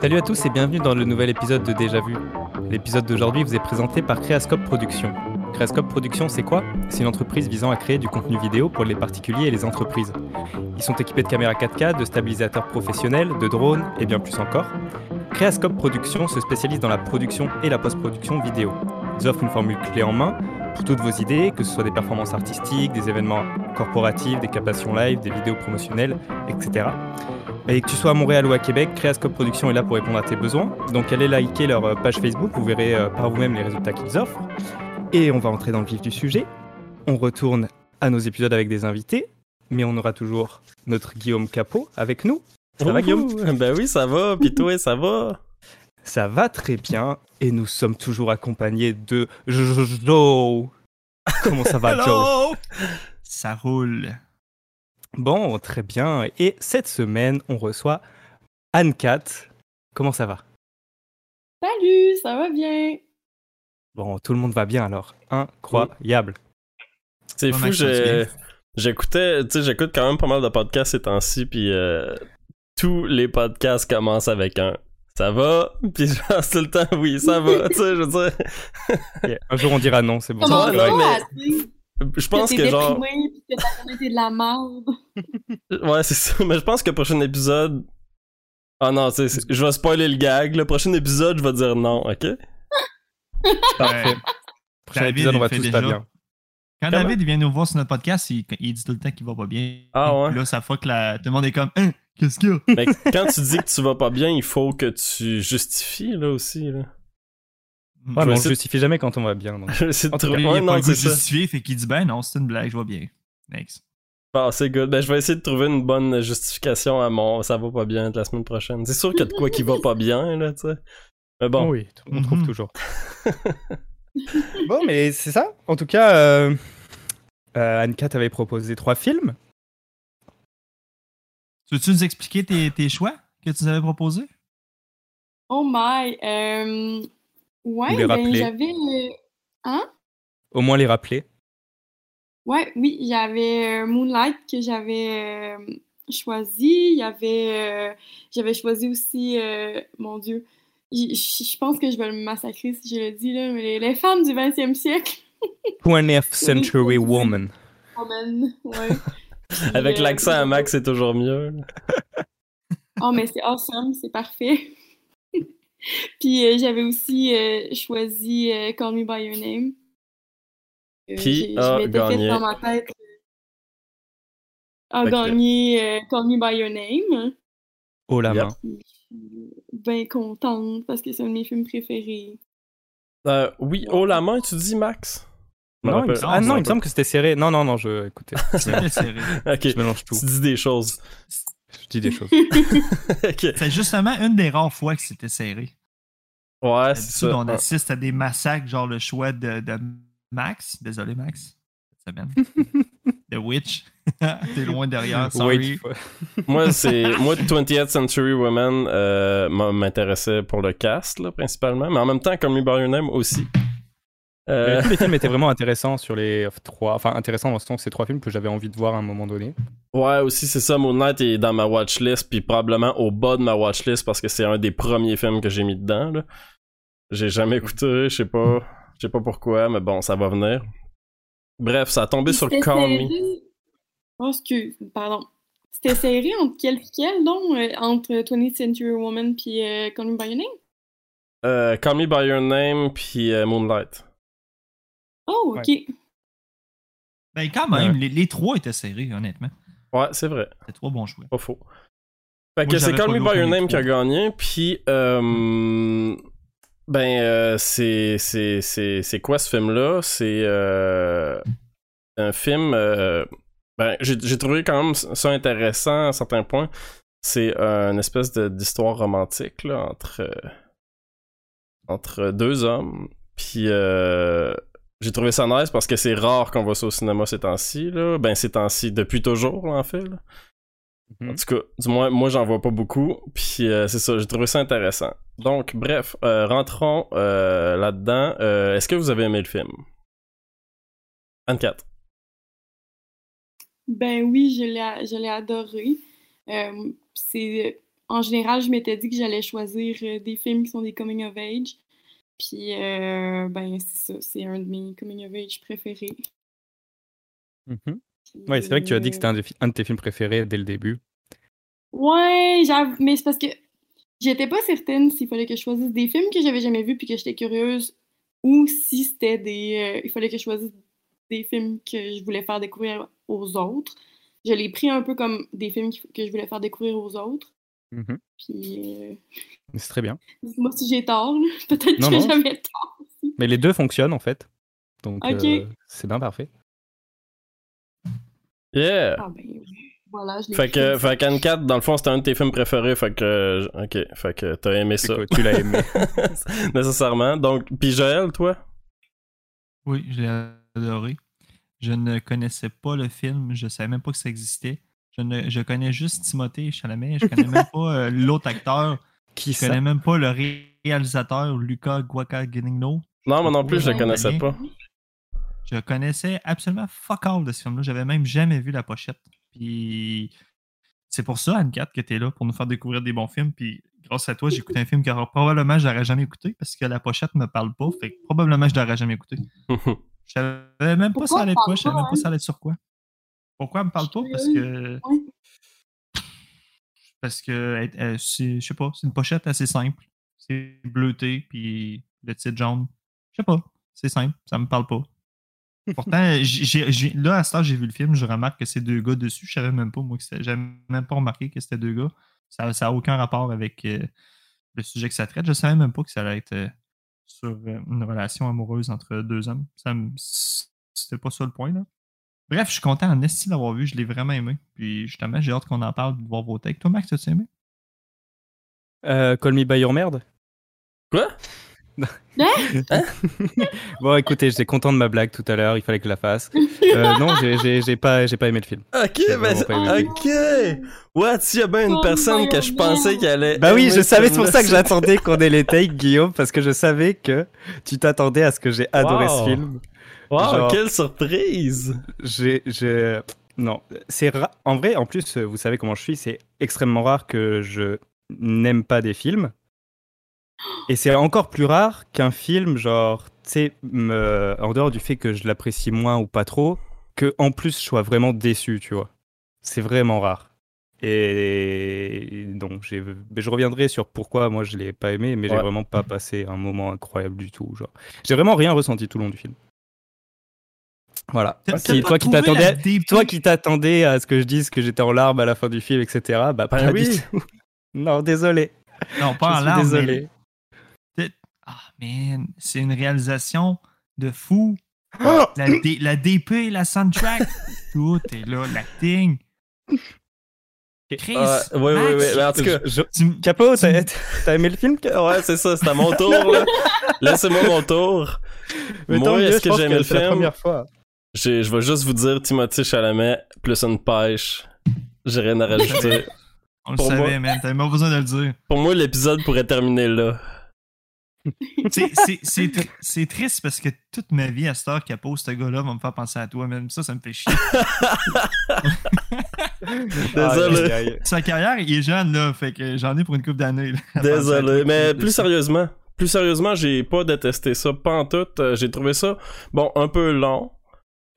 Salut à tous et bienvenue dans le nouvel épisode de Déjà Vu. L'épisode d'aujourd'hui vous est présenté par Creascope Productions. Creascope Productions, c'est quoi? C'est une entreprise visant à créer du contenu vidéo pour les particuliers et les entreprises. Ils sont équipés de caméras 4K, de stabilisateurs professionnels, de drones et bien plus encore. Creascope Productions se spécialise dans la production et la post-production vidéo. Ils offrent une formule clé en main pour toutes vos idées, que ce soit des performances artistiques, des événements corporatifs, des captations live, des vidéos promotionnelles, etc. Et que tu sois à Montréal ou à Québec, Creascope Productions est là pour répondre à tes besoins. Donc allez liker leur euh, page Facebook, vous verrez euh, par vous-même les résultats qu'ils offrent. Et on va entrer dans le vif du sujet. On retourne à nos épisodes avec des invités, mais on aura toujours notre Guillaume Capot avec nous. Ça va Guillaume? Ben oui, ça va. Puis toi, ça va Ça va très bien. Et nous sommes toujours accompagnés de Joe. Comment ça va Joe? Ça roule. Bon, très bien. Et cette semaine, on reçoit Anne-Cat. Comment ça va? Salut, ça va bien. Bon, tout le monde va bien alors. Incroyable. C'est fou, j'écoutais, tu sais, j'écoute quand même pas mal de podcasts ces temps-ci, puis euh, tous les podcasts commencent avec un ça va, puis je pense tout le temps oui, ça va, tu sais, je veux dire, Un jour, on dira non, c'est bon. Comment non, mais- je pense t'es que genre, déprimé pis que ta de la merde? ouais, c'est ça, mais je pense que le prochain épisode, ah non, tu sais, c'est- je vais spoiler le gag, le prochain épisode, je vais dire non, ok? Parfait. Ouais. Prochain David, épisode, on va tous pas bien. Quand Comment? David vient nous voir sur notre podcast, il, il dit tout le temps qu'il va pas bien. Ah ouais? Puis Là, ça fuck la... Tout le monde est comme, hein, qu'est-ce qu'il y a? Mais quand tu dis que tu vas pas bien, il faut que tu justifies, là, aussi, là. Ouais, vais mais on justifie jamais quand on va bien. donc. Je vais essayer de En tout trouver- il ouais, non, c'est justifier, fait qu'il dit, ben non, c'est une blague, je vois bien. Next. Bon, c'est good. Ben, je vais essayer de trouver une bonne justification à mon ça va pas bien de la semaine prochaine. C'est sûr qu'il y a de quoi qui va pas bien, là, tu sais. Mais bon. Oui, on trouve Mhm. toujours. bon, mais c'est ça. En tout cas, euh, euh, Anne-Cat avait proposé trois films. Veux-tu nous expliquer tes, tes choix que tu nous avais proposés? Oh my. Euh... Ouais, ben j'avais. euh, Hein? Au moins les rappeler. Ouais, oui, il y avait euh, Moonlight que j'avais euh, choisi. Il y avait. euh, J'avais choisi aussi. euh, Mon Dieu. Je pense que je vais le massacrer si je le dis, là, mais les, les femmes du 20e siècle. 20th Century. Woman. Woman, ouais. Avec l'accent à Max, c'est toujours mieux. Oh, mais c'est awesome, c'est parfait. Puis euh, j'avais aussi euh, choisi euh, Call Me By Your Name. Euh, Qui j'ai- je a fait gagné? dans ma tête. euh, A gagné euh, Call Me By Your Name. Oh la Yep. main. Puis Je suis bien contente parce que c'est un de mes films préférés. Euh, oui, oh la main, tu dis, Max? Non, me ah non, il me semble que c'était serré. Non, non, non, je. Écoutez, serré. Ok, je mélange tout. tu dis des choses. Je dis des choses. C'est justement une des rares fois que c'était serré. Ouais, c'est ça. on assiste à des massacres, genre le choix de, de Max. Désolé, Max. Cette semaine. The Witch. T'es loin derrière, sorry. Wait, Moi, c'est moi 20th Century Woman euh, m'intéressait pour le cast là, principalement, mais en même temps comme Your Name aussi. Euh, Tous les films étaient vraiment intéressants sur les trois. Enfin, intéressants dans ce sens, ces trois films que j'avais envie de voir à un moment donné. ouais, aussi c'est ça. Moonlight est dans ma watchlist, puis probablement au bas de ma watchlist parce que c'est un des premiers films que j'ai mis dedans. là. J'ai jamais écouté, je sais pas, je sais pas pourquoi, mais bon, ça va venir. Bref, ça a tombé sur Call Me. Oh, excuse, pardon. C'était serré entre quel et quel, donc? euh, entre 20th Century Woman puis euh, Call Me By Your Name? Euh, Call Me By Your Name puis euh, Moonlight. Oh, ok. Ben, quand même, les, les trois étaient serrés, honnêtement. Ouais, c'est vrai. C'était trois bons choix. Pas faux. Fait Moi, que c'est Call Me By Your Name qui a gagné, puis euh, ben euh, c'est c'est c'est c'est quoi ce film là C'est euh, un film. euh, ben j'ai j'ai trouvé quand même ça intéressant à certains points. C'est euh, une espèce de- d'histoire romantique là, entre euh, entre deux hommes. Puis euh, j'ai trouvé ça nice parce que c'est rare qu'on voit ça au cinéma ces temps-ci là. Ben ces temps-ci depuis toujours en fait. là. Mhm. En tout cas, du moins, moi, j'en vois pas beaucoup. Puis euh, c'est ça, j'ai trouvé ça intéressant. Donc, bref, euh, rentrons euh, là-dedans. Euh, Est-ce que vous avez aimé le film? 24. Ben oui, je l'ai, je l'ai adoré. Euh, c'est, en général, je m'étais dit que j'allais choisir des films qui sont des coming of age. Puis, euh, ben c'est ça, c'est un de mes coming of age préférés. Mhm. Ouais, c'est vrai que tu as dit que c'était un, de- un de tes films préférés dès le début. Ouais, mais c'est parce que j'étais pas certaine s'il fallait que je choisisse des films que j'avais jamais vus puis que j'étais curieuse ou si c'était des. euh, il fallait que je choisisse des films que je voulais faire découvrir aux autres. Je l'ai pris un peu comme des films que je voulais faire découvrir aux autres. Mhm. Puis, euh, C'est très bien. dites-moi si j'ai tort, peut-être Non, que non. j'avais tort. Mais les deux fonctionnent en fait. Donc Ok. euh, c'est bien parfait. Yeah! Ah ben, voilà, je l'ai Fait que, fait qu'Anne 4, dans le fond, c'était un de tes films préférés. Fait que, ok, fait que t'as aimé ça. tu l'as aimé. Nécessairement. Donc, puis Joël, toi? Oui, je l'ai adoré. Je ne connaissais pas le film, je savais même pas que ça existait. Je, ne, je connais juste Timothée Chalamet, je connais même pas euh, l'autre acteur, Qui je connais même pas le ré- réalisateur Luca Guadagnino. Non, moi non plus, je le connaissais pas. Je connaissais absolument fuck all de ce film-là. J'avais même jamais vu la pochette. Puis c'est pour ça, Anne-Cat, que tu es là pour nous faire découvrir des bons films. Puis grâce à toi, j'ai écouté un film que probablement je l'aurais jamais écouté parce que la pochette me parle pas. Fait que probablement je l'aurais jamais écouté. Je savais même pas ça allait être elle quoi, je savais même pas hein? ça allait être sur quoi. Pourquoi elle me parle pas? Parce que. Ouais. Parce que euh, c'est, je sais pas, c'est une pochette assez simple. C'est bleuté, puis le titre jaune. Je sais pas, c'est simple, ça me parle pas. Pourtant, là, à ce temps, j'ai vu le film, je remarque que c'est deux gars dessus. Je savais même pas, moi, que c'était. J'avais même pas remarqué que c'était deux gars. Ça n'a aucun rapport avec euh, le sujet que ça traite. Je savais même pas que ça allait être euh, sur euh, une relation amoureuse entre deux hommes. C'était pas ça le point, là. Bref, je suis content en esti d'avoir vu, je l'ai vraiment aimé. Puis justement, j'ai hâte qu'on en parle, de voir vos takes. Toi, Max, as-tu aimé? Euh, Call Me By Your Merde Quoi? Bon, écoutez, j'étais content de ma blague tout à l'heure, il fallait que je la fasse. Euh, non, j'ai- j'ai j'ai pas, j'ai pas aimé le film. Ok, ben, aimé. ok! What? S'il y a bien une Oh, personne que je pensais qu'elle allait. Bah oui, je savais, c'est pour ça que j'attendais qu'on ait les takes, Guillaume, parce que je savais que tu t'attendais à ce que j'ai adoré Wow. ce film. Wow, Genre- quelle surprise! J'ai, j'ai- non, c'est ra- en vrai, en plus, vous savez comment je suis, c'est extrêmement rare que je n'aime pas des films. Et c'est encore plus rare qu'un film, genre, tu sais, me- en dehors du fait que je l'apprécie moins ou pas trop, que en plus je sois vraiment déçu, tu vois. C'est vraiment rare. Et donc, j'ai- je reviendrai sur pourquoi moi je l'ai pas aimé, mais j'ai Ouais. vraiment pas passé un moment incroyable du tout. Genre, j'ai vraiment rien ressenti tout le long du film. Voilà. Qui- toi qui t'attendais, toi qui t'attendais à ce que je dise que j'étais en larmes à la fin du film, etc. Bah, pas Ben du oui. tout. Non, désolé. Non, pas je en larmes, mais- désolé. Ah, man, c'est une réalisation de fou. Oh La, D- la DP, la soundtrack, tout est là, l'acting. Chris, Ah, ouais, ouais, Max, ouais, mais en tout cas. Je- tu Capo, t'as t'as aimé le film Ouais, c'est ça, c'est à mon tour, là. Laissez-moi mon tour. Mais Moi, est-ce que j'ai aimé le c'est la film? première fois. Je vais juste vous dire Timothée Chalamet plus une pêche. J'ai rien à rajouter. on le pour savait, moi. man, t'avais même pas besoin de le dire. Pour moi, l'épisode pourrait terminer là. C'est- c'est- C'est tr- c'est triste parce que toute ma vie, à cette heure qu'elle pose, ce gars-là va me faire penser à toi, même ça, ça me fait chier. Désolé. Sa carrière, il est jeune, là, fait que j'en ai pour une couple d'années. Désolé, mais plus sérieusement, plus sérieusement, j'ai pas détesté ça, pas en tout. Euh, J'ai trouvé ça, bon, un peu long.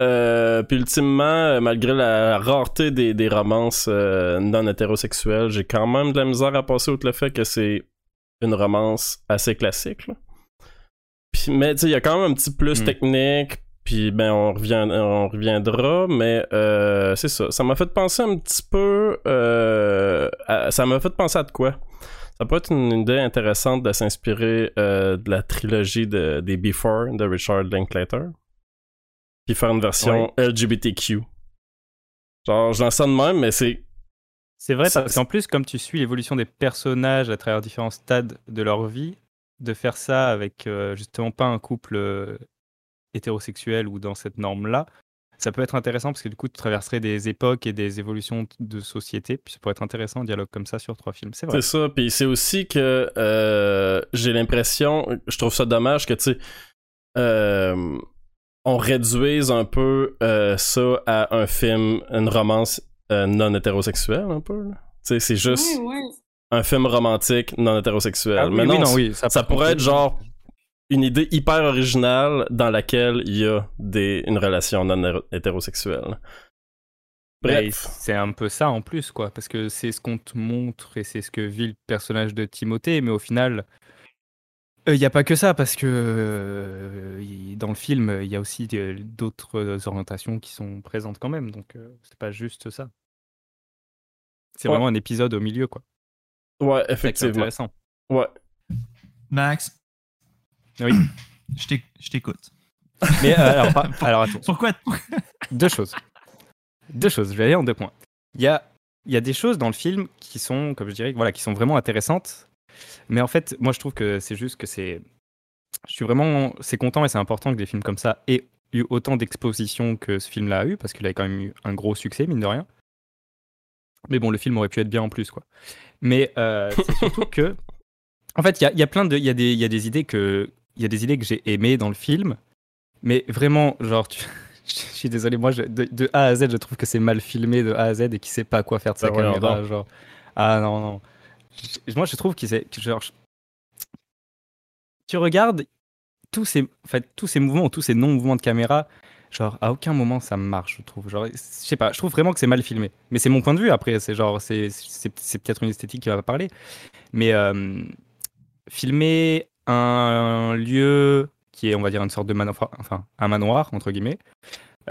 Euh, puis ultimement, euh, malgré la rareté des, des romances euh, non hétérosexuelles, j'ai quand même de la misère à passer outre le fait que c'est une romance assez classique. là. Puis, mais tu sais, il y a quand même un petit plus Mm. technique. Puis ben on revient, on reviendra, mais euh, c'est ça. Ça m'a fait penser un petit peu. à- ça m'a fait penser à de quoi? Ça peut être une idée intéressante de s'inspirer de la trilogie de, des Before de Richard Linklater, puis faire une version LGBTQ. Genre, j'en sens de même, mais c'est C'est vrai, parce qu'en plus, comme tu suis l'évolution des personnages à travers différents stades de leur vie, de faire ça avec euh, justement pas un couple euh, hétérosexuel ou dans cette norme-là, ça peut être intéressant parce que du coup, tu traverserais des époques et des évolutions de société, puis ça pourrait être intéressant un dialogue comme ça sur trois films. C'est vrai. C'est ça, puis c'est aussi que euh, j'ai l'impression, je trouve ça dommage que, tu sais, on réduise un peu euh, ça à un film, une romance euh, non hétérosexuelle, un peu. Tu sais, c'est juste un film romantique non hétérosexuel. Ah oui, Mais oui, non, non, oui, ça, pourrait être genre une idée hyper originale dans laquelle il y a des, une relation non hétérosexuelle. Bref. c'est un peu ça en plus, quoi, parce que c'est ce qu'on te montre et c'est ce que vit le personnage de Timothée, mais au final, il n'y a pas que ça, parce que euh, dans le film, il y a aussi euh, d'autres orientations qui sont présentes quand même, donc euh, c'est pas juste ça. C'est Ouais. vraiment un épisode au milieu, quoi. Ouais, C'est effectivement. intéressant. Ouais. Max, Oui. je t'éc- je t'écoute. Mais euh, alors, pas- alors attends, Pourquoi? Deux choses. Deux choses, je vais aller en deux points. Il y a, il y a des choses dans le film qui sont, comme je dirais, voilà, qui sont vraiment intéressantes. Mais en fait, moi, je trouve que c'est juste que c'est. Je suis vraiment. C'est content et c'est important que des films comme ça aient eu autant d'exposition que ce film-là a eu, parce qu'il a quand même eu un gros succès, mine de rien. Mais bon, le film aurait pu être bien en plus, quoi. Mais euh, c'est surtout que. En fait, il y a, y a plein de. Il y, a des- y a des idées que. Il y a des idées que j'ai aimées dans le film. Mais vraiment, genre, tu- je suis désolé, moi, je- de, de A à Z, je trouve que c'est mal filmé de A à Z et qu'il sait pas quoi faire de sa Ben voyons caméra. Genre, ah non, non. Moi, je trouve que je- tu regardes tous ces, en fait, tous ces mouvements ou tous ces non-mouvements de caméra, genre, à aucun moment ça marche, je trouve. Genre, je sais pas, je trouve vraiment que c'est mal filmé. Mais c'est mon point de vue après, c'est genre, c'est c'est- c'est peut-être une esthétique qui va parler. Mais euh, filmer un lieu qui est, on va dire, une sorte de manoir, enfin, un manoir, entre guillemets,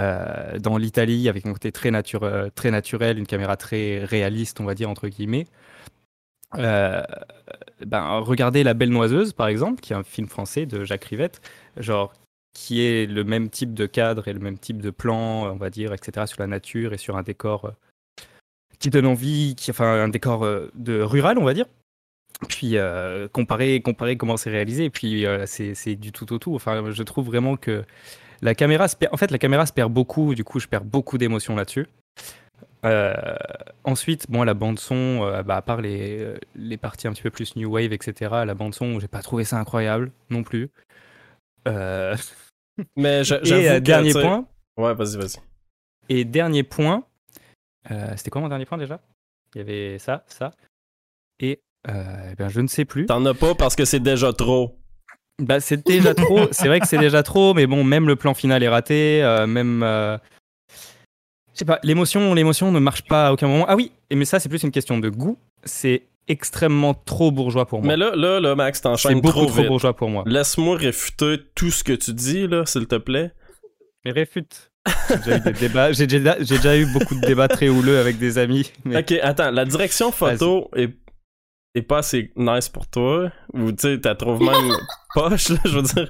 euh, dans l'Italie, avec un côté très, nature- euh, très naturel, une caméra très réaliste, on va dire, entre guillemets. Euh, ben, regardez La Belle Noiseuse, par exemple, qui est un film français de Jacques Rivette, genre, qui est le même type de cadre et le même type de plan, on va dire, etc., sur la nature et sur un décor euh, qui donne envie, qui, enfin, un décor euh, de rural, on va dire. Puis euh, comparer, comparer comment c'est réalisé, et puis c'est du tout au tout. Enfin, je trouve vraiment que la caméra, en fait, la caméra se perd beaucoup. Du coup, je perds beaucoup d'émotions là-dessus. Euh, ensuite, bon, la bande son, euh, bah, à part les, les parties un petit peu plus new wave, etc. La bande son, j'ai pas trouvé ça incroyable non plus. Euh, Mais j'a- et j'avoue euh, dernier point. Ouais, vas-y, vas-y. Et dernier point, c'était quoi mon dernier point déjà? Il y avait ça, ça, et euh, eh ben, je ne sais plus. T'en as pas parce que c'est déjà trop. Bah, c'est déjà trop. C'est vrai que c'est déjà trop, mais bon, même le plan final est raté. même. Je sais pas, l'émotion, l'émotion ne marche pas à aucun moment. Ah oui, et mais ça, c'est plus une question de goût. C'est extrêmement trop bourgeois pour moi. Mais là, là, là, Max, c'est t'enchaînes beaucoup trop trop bourgeois pour moi. Laisse-moi réfuter tout ce que tu dis, là, s'il te plaît. Mais réfute. J'ai déjà eu déjà, beaucoup de débats très houleux avec des amis. mais- Ok, attends, la direction photo est, est pas assez nice pour toi? Ou tu sais, t'as trouves même poche, là, je veux dire.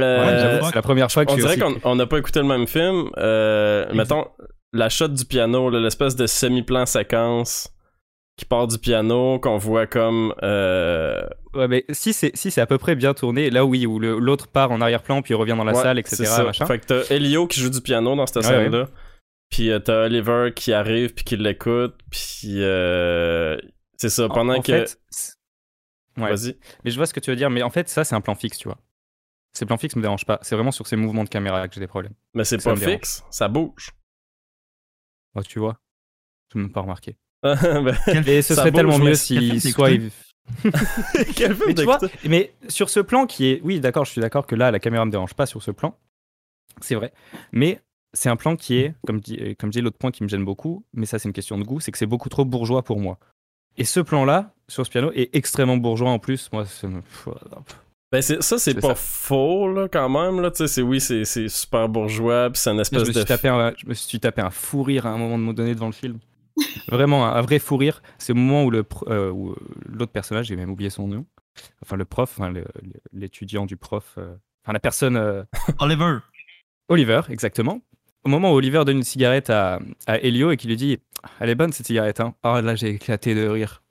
C'est la première fois que on dirait aussi- qu'on on n'a pas écouté le même film. Euh, mettons, la shot du piano, l'espèce de semi-plan séquence qui part du piano, qu'on voit comme. euh, Ouais, mais si c'est si c'est à peu près bien tourné, là oui, où l'autre part en arrière-plan puis revient dans la ouais, salle, etc. ça. Machin. Fait que t'as Elio qui joue du piano dans cette Ouais, scène-là. Puis euh, t'as Oliver qui arrive puis qui l'écoute. Puis euh, c'est ça, En- pendant en que. fait, ouais. Vas-y. Mais je vois ce que tu veux dire, mais en fait, ça, c'est un plan fixe, tu vois. Ces plans fixes me dérangent pas. C'est vraiment sur ces mouvements de caméra que j'ai des problèmes. Mais c'est pas fixe, ça bouge. Oh, tu vois Je même pas remarqué. Et ce serait bouge, tellement mieux si soit. Mais tu vois, mais sur ce plan qui est. Oui, d'accord, je suis d'accord que là, la caméra me dérange pas sur ce plan. C'est vrai. Mais c'est un plan qui est, comme dit, euh, comme dit l'autre point qui me gêne beaucoup, mais ça, c'est une question de goût, c'est que c'est beaucoup trop bourgeois pour moi. Et ce plan-là, sur ce piano, est extrêmement bourgeois en plus. Moi, ça me- Ben c'est- ça, c'est pas ça. faux, là, quand même. Là. Tu sais, c'est, oui, c'est, c'est super bourgeois, puis c'est une Je espèce me, de... suis tapé un, je me suis tapé un fou rire à un moment donné devant le film. Vraiment, un, un vrai fou rire. C'est le moment où, le, euh, où, l'autre personnage, j'ai même oublié son nom, enfin le prof, enfin, l'étudiant du prof, euh, enfin la personne, euh, Oliver. Oliver, exactement. Au moment où Oliver donne une cigarette à, à Elio et qu'il lui dit Elle est bonne cette cigarette, hein Ah là, j'ai éclaté de rire.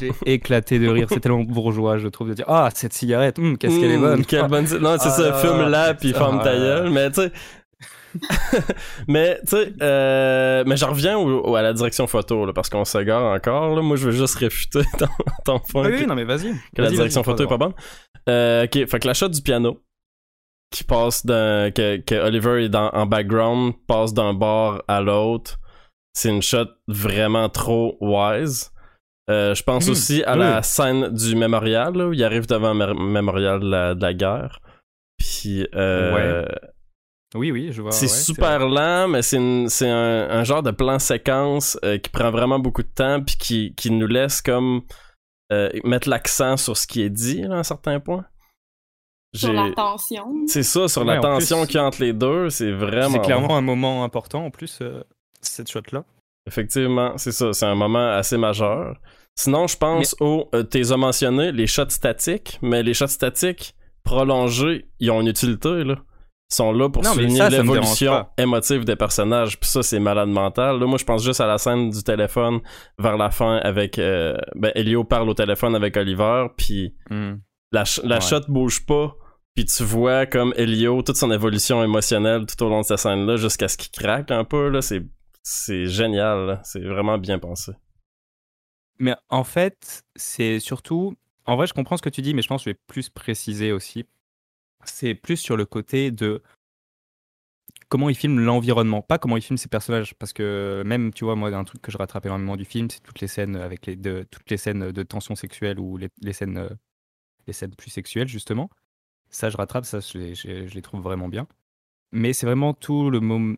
J'ai éclaté de rire. C'est tellement bourgeois, je trouve, de dire Ah, cette cigarette, hum, qu'est-ce qu'elle est Mmh, bonne. quelle bonne... Non, c'est Ah ça, là, fume-la, puis ferme ta ah. gueule. Mais tu sais... mais tu sais, euh, mais j'en reviens au- au- à la direction photo, là, parce qu'on s'égare encore. Là. Moi, je veux juste réfuter ton, ton point Oui, que- non, mais vas-y. que la direction photo est pas bonne. Euh, ok, fait que la shot du piano, qui passe d'un que, que Oliver est dans, en background passe d'un bar à l'autre c'est une shot vraiment trop wise Euh, je pense Mhm, aussi à oui. la scène du mémorial là, où il arrive devant le mé- mémorial de la, de la guerre puis euh, Oui, oui, je vois. c'est ouais, super lent, mais c'est un, un genre de plan séquence euh, qui prend vraiment beaucoup de temps puis qui, qui nous laisse comme euh, mettre l'accent sur ce qui est dit là, à un certain point. Sur la tension. C'est ça, sur Ouais, la en tension qu'il y a entre les deux, c'est vraiment. C'est clairement un moment important en plus, euh, cette shot-là. Effectivement, c'est ça, c'est un moment assez majeur. Sinon, je pense au. Euh, T'es mentionné les shots statiques, mais les shots statiques prolongés, ils ont une utilité, là. Ils sont là pour Non, mais souligner l'évolution émotive des personnages. Puis ça, c'est malade mental. Là, moi, je pense juste à la scène du téléphone vers la fin avec. euh, ben, Elio parle au téléphone avec Oliver, puis Hmm. la, la Ouais. shot bouge pas. Puis tu vois comme Elio, toute son évolution émotionnelle tout au long de cette scène-là, jusqu'à ce qu'il craque un peu. Là, c'est, c'est génial. là. C'est vraiment bien pensé. Mais en fait, c'est surtout. En vrai, je comprends ce que tu dis, mais je pense que je vais plus préciser aussi. C'est plus sur le côté de comment il filme l'environnement, pas comment il filme ses personnages. Parce que même, tu vois, moi, un truc que je rattrape énormément du film, c'est toutes les scènes avec les de, toutes les scènes de tension sexuelle ou les, les scènes euh, les scènes plus sexuelles justement. Ça, je rattrape, ça, je les, je- je les trouve vraiment bien. Mais c'est vraiment tout le moment.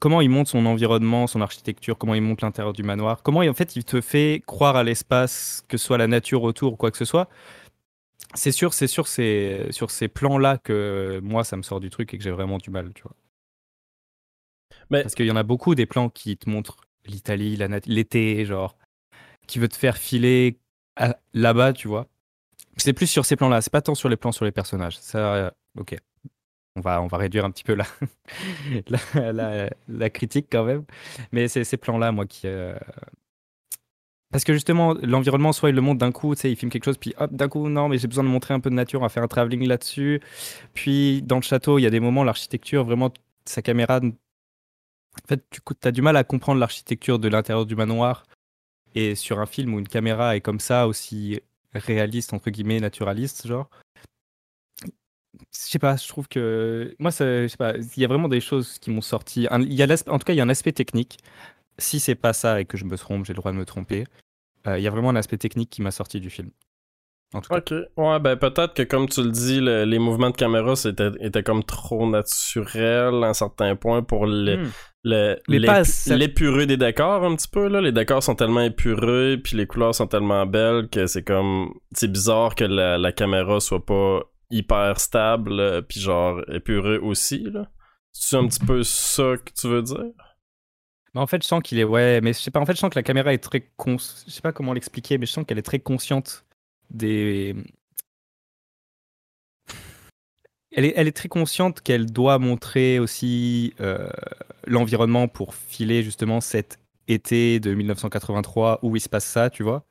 Comment il monte son environnement, son architecture, comment il monte l'intérieur du manoir, comment il- en fait il te fait croire à l'espace, que ce soit la nature autour ou quoi que ce soit. C'est sûr, c'est sûr, c'est sur ces plans-là que moi ça me sort du truc et que j'ai vraiment du mal, tu vois. Mais- Parce qu'il y en a beaucoup des plans qui te montrent l'Italie, l'été, genre, qui veut te faire filer là-bas, tu vois. C'est plus sur ces plans-là, c'est pas tant sur les plans sur les personnages. Ça, euh, ok. On va, on va réduire un petit peu la, la, la- critique quand même. Mais c'est ces plans-là, moi, qui. euh, Parce que justement, l'environnement, soit il le montre d'un coup, tu sais, il filme quelque chose, puis hop, d'un coup, non, mais j'ai besoin de montrer un peu de nature, on va faire un travelling là-dessus. Puis, dans le château, il y a des moments, l'architecture, vraiment, sa caméra. En fait, tu as du mal à comprendre l'architecture de l'intérieur du manoir. Et sur un film où une caméra est comme ça, aussi réaliste, entre guillemets, naturaliste, genre. Je sais pas, je trouve que. Moi, ça- je sais pas, il y a vraiment des choses qui m'ont sorti. Un- il y a en tout cas, il y a un aspect technique. Si c'est pas ça et que je me trompe, j'ai le droit de me tromper. euh, il y a vraiment un aspect technique qui m'a sorti du film. En tout cas. Ok. Ouais, ben peut-être que comme tu le dis, le- les mouvements de caméra c'était étaient comme trop naturels à un certain point pour le, Hmm. le- Mais l'ép- pas assez- l'épuré des décors un petit peu là. Les décors sont tellement épurés, puis les couleurs sont tellement belles que c'est comme c'est bizarre que la, la caméra soit pas hyper stable, euh, puis genre épurée aussi là. C'est un petit peu ça que tu veux dire? Mais en fait, je sens qu'il est. Ouais, mais je sais pas, en fait, je sens que la caméra est très. Cons... Je sais pas comment l'expliquer, mais je sens qu'elle est très consciente des. Elle est, elle est très consciente qu'elle doit montrer aussi euh, l'environnement pour filer justement cet été de 1983 où il se passe ça, tu vois?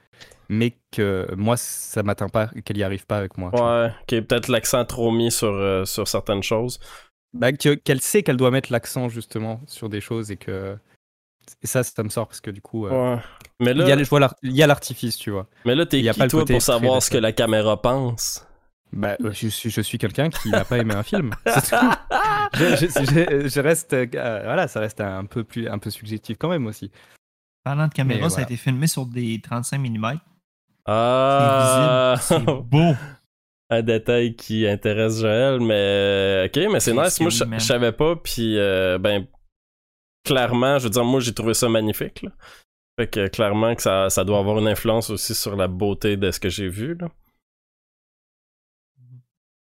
Mais que moi, ça m'atteint pas, qu'elle y arrive pas avec moi. Ouais, qui est peut-être l'accent trop mis sur, euh, sur certaines choses. Bah, que- qu'elle sait qu'elle doit mettre l'accent justement sur des choses et que. Et ça, ça me sort parce que du coup. euh, Ouais. Mais il y a, là, il y a l'artifice, tu vois. mais là t'es qui pas toi pour savoir ce que la caméra pense? Bah, euh, je suis, je suis quelqu'un qui n'a pas aimé un film. C'est tout. Je, je- je- je reste, euh, voilà, ça reste un peu plus, un peu subjectif quand même aussi. Parlant de caméra, ça a été filmé sur des 35 mm. Ah! C'est visible. C'est beau. un détail qui intéresse Joël, mais ok, mais c'est nice. Moi, je, savais pas, puis euh, ben, clairement, je veux dire, moi, j'ai trouvé ça magnifique. Là. Fait que clairement que ça, ça doit avoir une influence aussi sur la beauté de ce que j'ai vu. Là.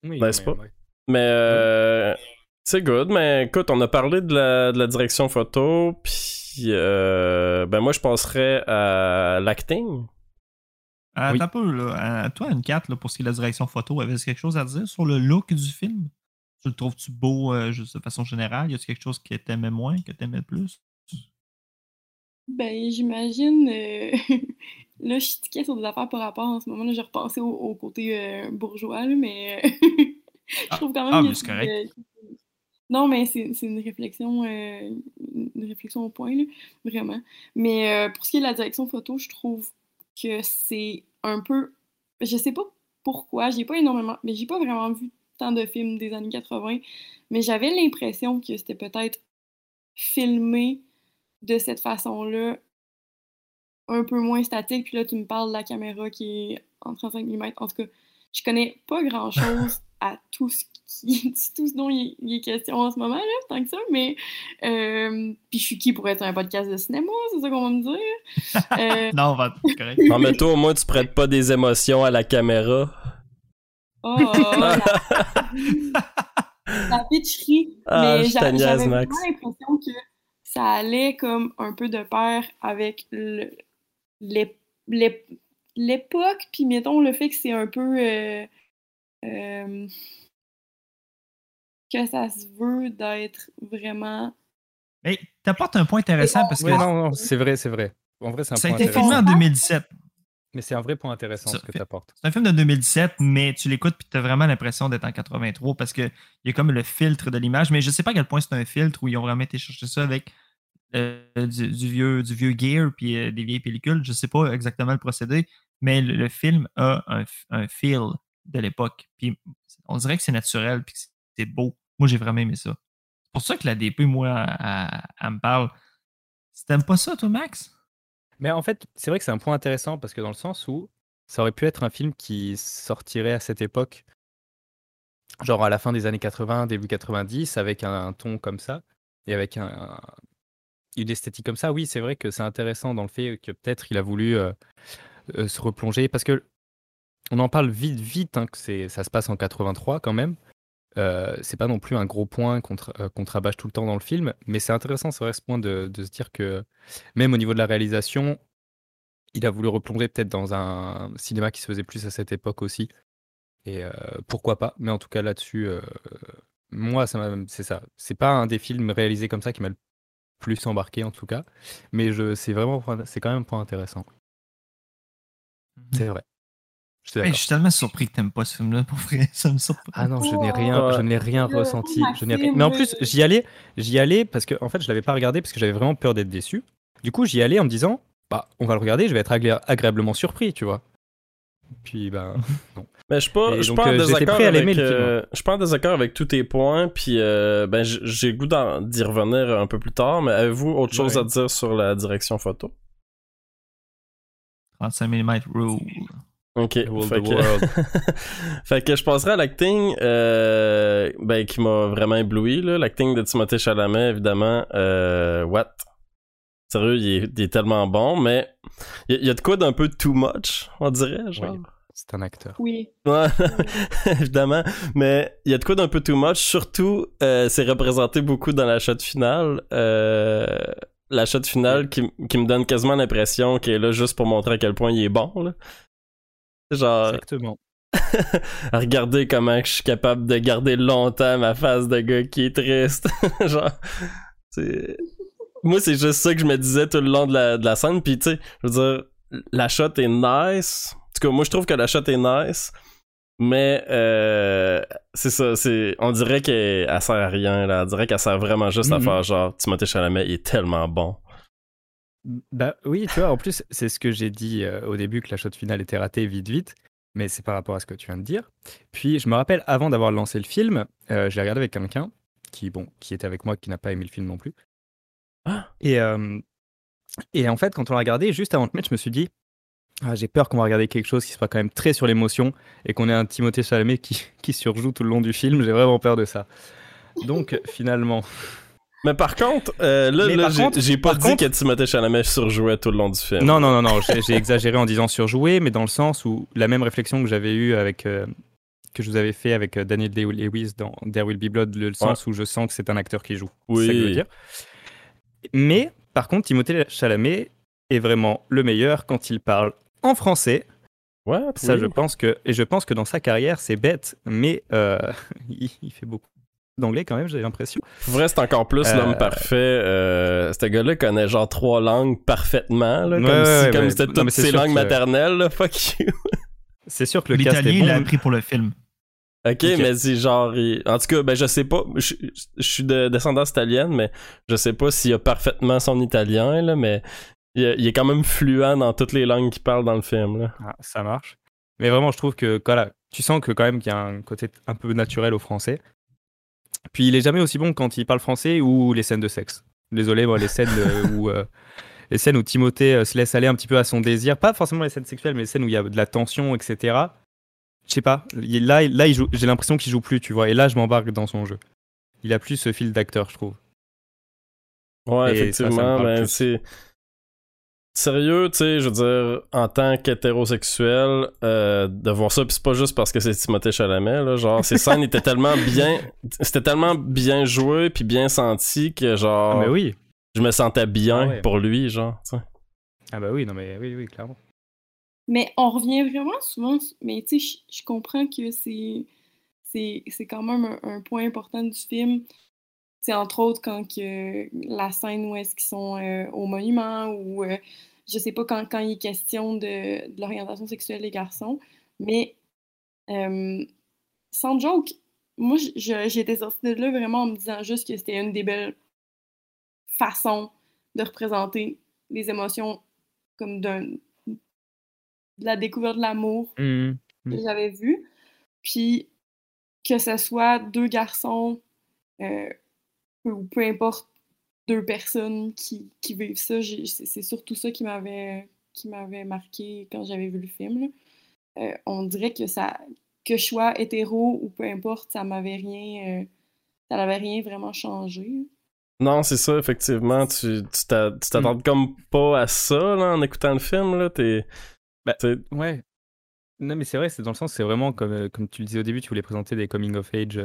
Oui, N'est-ce pas? ouais. Mais euh, c'est good. Mais écoute, on a parlé de la, de la direction photo, puis euh, ben moi, je passerais à l'acting. Oui. un peu, là. Euh, toi, une 4, là, pour ce qui est de la direction photo, avait-tu quelque chose à dire sur le look du film? Tu le trouves-tu beau euh, juste de façon générale? Y a-tu quelque chose que t'aimais moins, que t'aimais plus? Ben, j'imagine. euh, là, je tiquais sur des affaires par rapport en ce moment. Là, j'ai repensé au, au côté euh, bourgeois, là, mais euh, je trouve quand même ah, que mais c'est correct. Non, mais c'est c'est une réflexion, euh, une réflexion au point, là, vraiment. Mais euh, pour ce qui est de la direction photo, je trouve que c'est un peu. Je sais pas pourquoi, j'ai pas énormément. Mais j'ai pas vraiment vu tant de films des années 80, mais j'avais l'impression que c'était peut-être filmé de cette façon-là, un peu moins statique. Puis là, tu me parles de la caméra qui est en 35 mm. En tout cas, je connais pas grand-chose à tout ce qui, tout ce dont il, est question en ce moment, là, tant que ça, mais euh, puis je suis qui pour être un podcast de cinéma, c'est ça qu'on va me dire? Euh, non, on va correct. Non, mais toi, au moins, tu prêtes pas des émotions à la caméra. Oh, la, la pitcherie. Ah, mais j'avais vraiment l'impression que ça allait comme un peu de pair avec le- l'époque, puis mettons le fait que c'est un peu euh, euh, que ça se veut d'être vraiment Mais t'apportes un point intéressant parce que Ouais, non, non, c'est vrai, c'est vrai. En vrai, c'est un ça a point été filmé en 2017. Mais c'est un vrai point intéressant Ça ce que tu apportes. C'est un film de 2017, mais tu l'écoutes puis tu as vraiment l'impression d'être en 83 parce qu'il y a comme le filtre de l'image. Mais je sais pas à quel point c'est un filtre où ils ont vraiment été chercher ça avec euh, du, du vieux, du vieux gear puis euh, des vieilles pellicules. Je sais pas exactement le procédé, mais le, le film a un, un feel de l'époque. Puis on dirait que c'est naturel puis que c'est- c'est beau. Moi, j'ai vraiment aimé ça. C'est pour ça que la DP, moi, elle, me parle. T'aimes pas ça, toi, Max? Mais en fait, c'est vrai que c'est un point intéressant parce que dans le sens où ça aurait pu être un film qui sortirait à cette époque, genre à la fin des années 80, début 90, avec un, ton comme ça et avec un, un- une esthétique comme ça. Oui, c'est vrai que c'est intéressant dans le fait que peut-être il a voulu euh, euh, se replonger parce que on en parle vite, vite, hein, que ça se passe en 83 quand même. Euh, c'est pas non plus un gros point euh, qu'on rabâche tout le temps dans le film, mais c'est intéressant, c'est vrai, ce point de, de se dire que même au niveau de la réalisation, il a voulu replonger peut-être dans un cinéma qui se faisait plus à cette époque aussi. Et euh, pourquoi pas, mais en tout cas là-dessus, moi, c'est ça. C'est pas un des films réalisés comme ça qui m'a le plus embarqué en tout cas, mais je, c'est vraiment, c'est quand même un point intéressant. C'est vrai. Je suis tellement surpris que t'aimes pas ce film-là, pour vrai. Ça me surprend. Ah non, je n'ai rien, Ouais. je n'ai rien ressenti. Je n'ai rien- Maxime, Mais en plus, j'y allais, j'y allais parce que en fait, je l'avais pas regardé parce que j'avais vraiment peur d'être déçu. Du coup, j'y allais en me disant, bah, on va le regarder, je vais être agré- agréablement surpris, tu vois. Puis, bah, non. Mais je suis pas, je pas en euh, désaccord prêt à avec, film. euh, je suis pas en désaccord avec tous tes points, puis euh, ben j'ai le goût d'y revenir un peu plus tard. Mais avez-vous autre chose Ouais. à dire sur la direction photo? 35 mm rule. Ok. Fait, que... world. fait que je passerai à l'acting, euh, ben qui m'a vraiment ébloui là. L'acting de Timothée Chalamet, évidemment. Euh, what? Sérieux, il est, il est tellement bon, mais il y, a- il y a de quoi d'un peu too much, on dirait, genre? Oui. C'est un acteur. oui. Ouais, évidemment. Mais il y a de quoi d'un peu too much. Surtout, euh, c'est représenté beaucoup dans la shot finale. Euh, la shot finale qui, m- qui me donne quasiment l'impression qu'il est là juste pour montrer à quel point il est bon. Là. Genre, Exactement. à regarder comment je suis capable de garder longtemps ma face de gars qui est triste. Genre. Moi, c'est juste ça que je me disais tout le long de la, de la scène. Puis, tu sais, je veux dire, la shot est nice. En tout cas, moi, je trouve que la shot est nice. Mais, euh, c'est ça, c'est... On dirait qu'elle elle sert à rien, là. On dirait qu'elle sert vraiment juste à Mhm. faire genre, Timothée Chalamet, est tellement bon. Bah oui, tu vois, en plus, c'est ce que j'ai dit euh, au début que la shot finale était ratée vite, vite. Mais c'est par rapport à ce que tu viens de dire. Puis, je me rappelle, avant d'avoir lancé le film, euh, je l'ai regardé avec quelqu'un qui, bon, qui était avec moi, qui n'a pas aimé le film non plus. Ah. Et, euh, et en fait, quand on l'a regardé, juste avant de mettre, je me suis dit, ah, j'ai peur qu'on va regarder quelque chose qui soit quand même très sur l'émotion et qu'on ait un Timothée Chalamet qui, qui surjoue tout le long du film. J'ai vraiment peur de ça. Donc, finalement, Mais par contre, euh, là, là j'ai, pas dit contre- que Timothée Chalamet surjouait tout le long du film. Non, non, non, non, j'ai exagéré en disant surjoué, mais dans le sens où la même réflexion que j'avais eue avec. euh, que je vous avais fait avec euh, Daniel Day-Lewis dans There Will Be Blood, le sens où je sens que c'est un acteur qui joue. C'est ça que je veux Oui. dire. Mais, par contre, Timothée Chalamet est vraiment le meilleur quand il parle en français. Ouais, Ça, oui. je pense que. Et je pense que dans sa carrière, c'est bête, mais euh, il, il fait beaucoup d'anglais quand même, j'ai l'impression. Pour vrai, c'est encore plus Euh, l'homme parfait. Euh, ce gars-là connaît genre trois langues parfaitement, là, comme Ouais, si ouais, comme ouais. c'était toutes ses langues que- maternelles. Là, fuck you. C'est sûr que le cast est L'italien, il l'a appris pour le film. ok, mais c'est genre. il- En tout cas, ben je sais pas. Je, je suis de descendance italienne, mais je sais pas s'il a parfaitement son italien, là, mais il, il est quand même fluent dans toutes les langues qu'il parle dans le film. Là. Ah, ça marche. Mais vraiment, je trouve que voilà, tu sens que quand même qu'il y a un côté un peu naturel au français. Puis il est jamais aussi bon quand il parle français ou les scènes de sexe. Désolé, moi, les scènes euh, où euh, les scènes où Timothée euh, se laisse aller un petit peu à son désir, pas forcément les scènes sexuelles, mais les scènes où il y a de la tension, etc. Je sais pas. il- Là, là, il joue- j'ai l'impression qu'il joue plus, tu vois. Et là, je m'embarque dans son jeu. Il a plus ce fil d'acteur, je trouve. Ouais, Et ça, ça me effectivement, ben, c'est. Sérieux, tu sais, je veux dire, en tant qu'hétérosexuel, euh, de voir ça, pis c'est pas juste parce que c'est Timothée Chalamet, là, genre, ces scènes étaient tellement bien, c'était tellement bien joué puis bien senti que, genre, Ah, mais oui. je me sentais bien Ah ouais. pour lui, genre, tu sais. Ah bah oui, non mais oui, oui, clairement. Mais on revient vraiment souvent, mais tu sais, je- comprends que c'est c'est c'est quand même un, un point important du film. C'est entre autres quand que la scène où est-ce qu'ils sont euh, au monument ou euh, je sais pas quand, quand il est question de, de l'orientation sexuelle des garçons. Mais euh, sans joke, moi j'étais sortie de là vraiment en me disant juste que c'était une des belles façons de représenter les émotions comme d'un de la découverte de l'amour Mhm. que Mm. j'avais vu. Puis que ce soit deux garçons euh, ou peu importe deux personnes qui, qui vivent ça, j'ai- c'est c'est surtout ça qui m'avait qui m'avait marqué quand j'avais vu le film. là. Euh, on dirait que ça que je sois hétéro ou peu importe, ça m'avait rien euh, ça n'avait rien vraiment changé. Non, c'est ça, effectivement, tu tu t'a- tu t'attends comme pas à ça, là, en écoutant le film, là, t'es. Bah, t'es- Ouais. Non, mais c'est vrai, c'est dans le sens, c'est vraiment comme, euh, comme tu le disais au début, tu voulais présenter des coming of age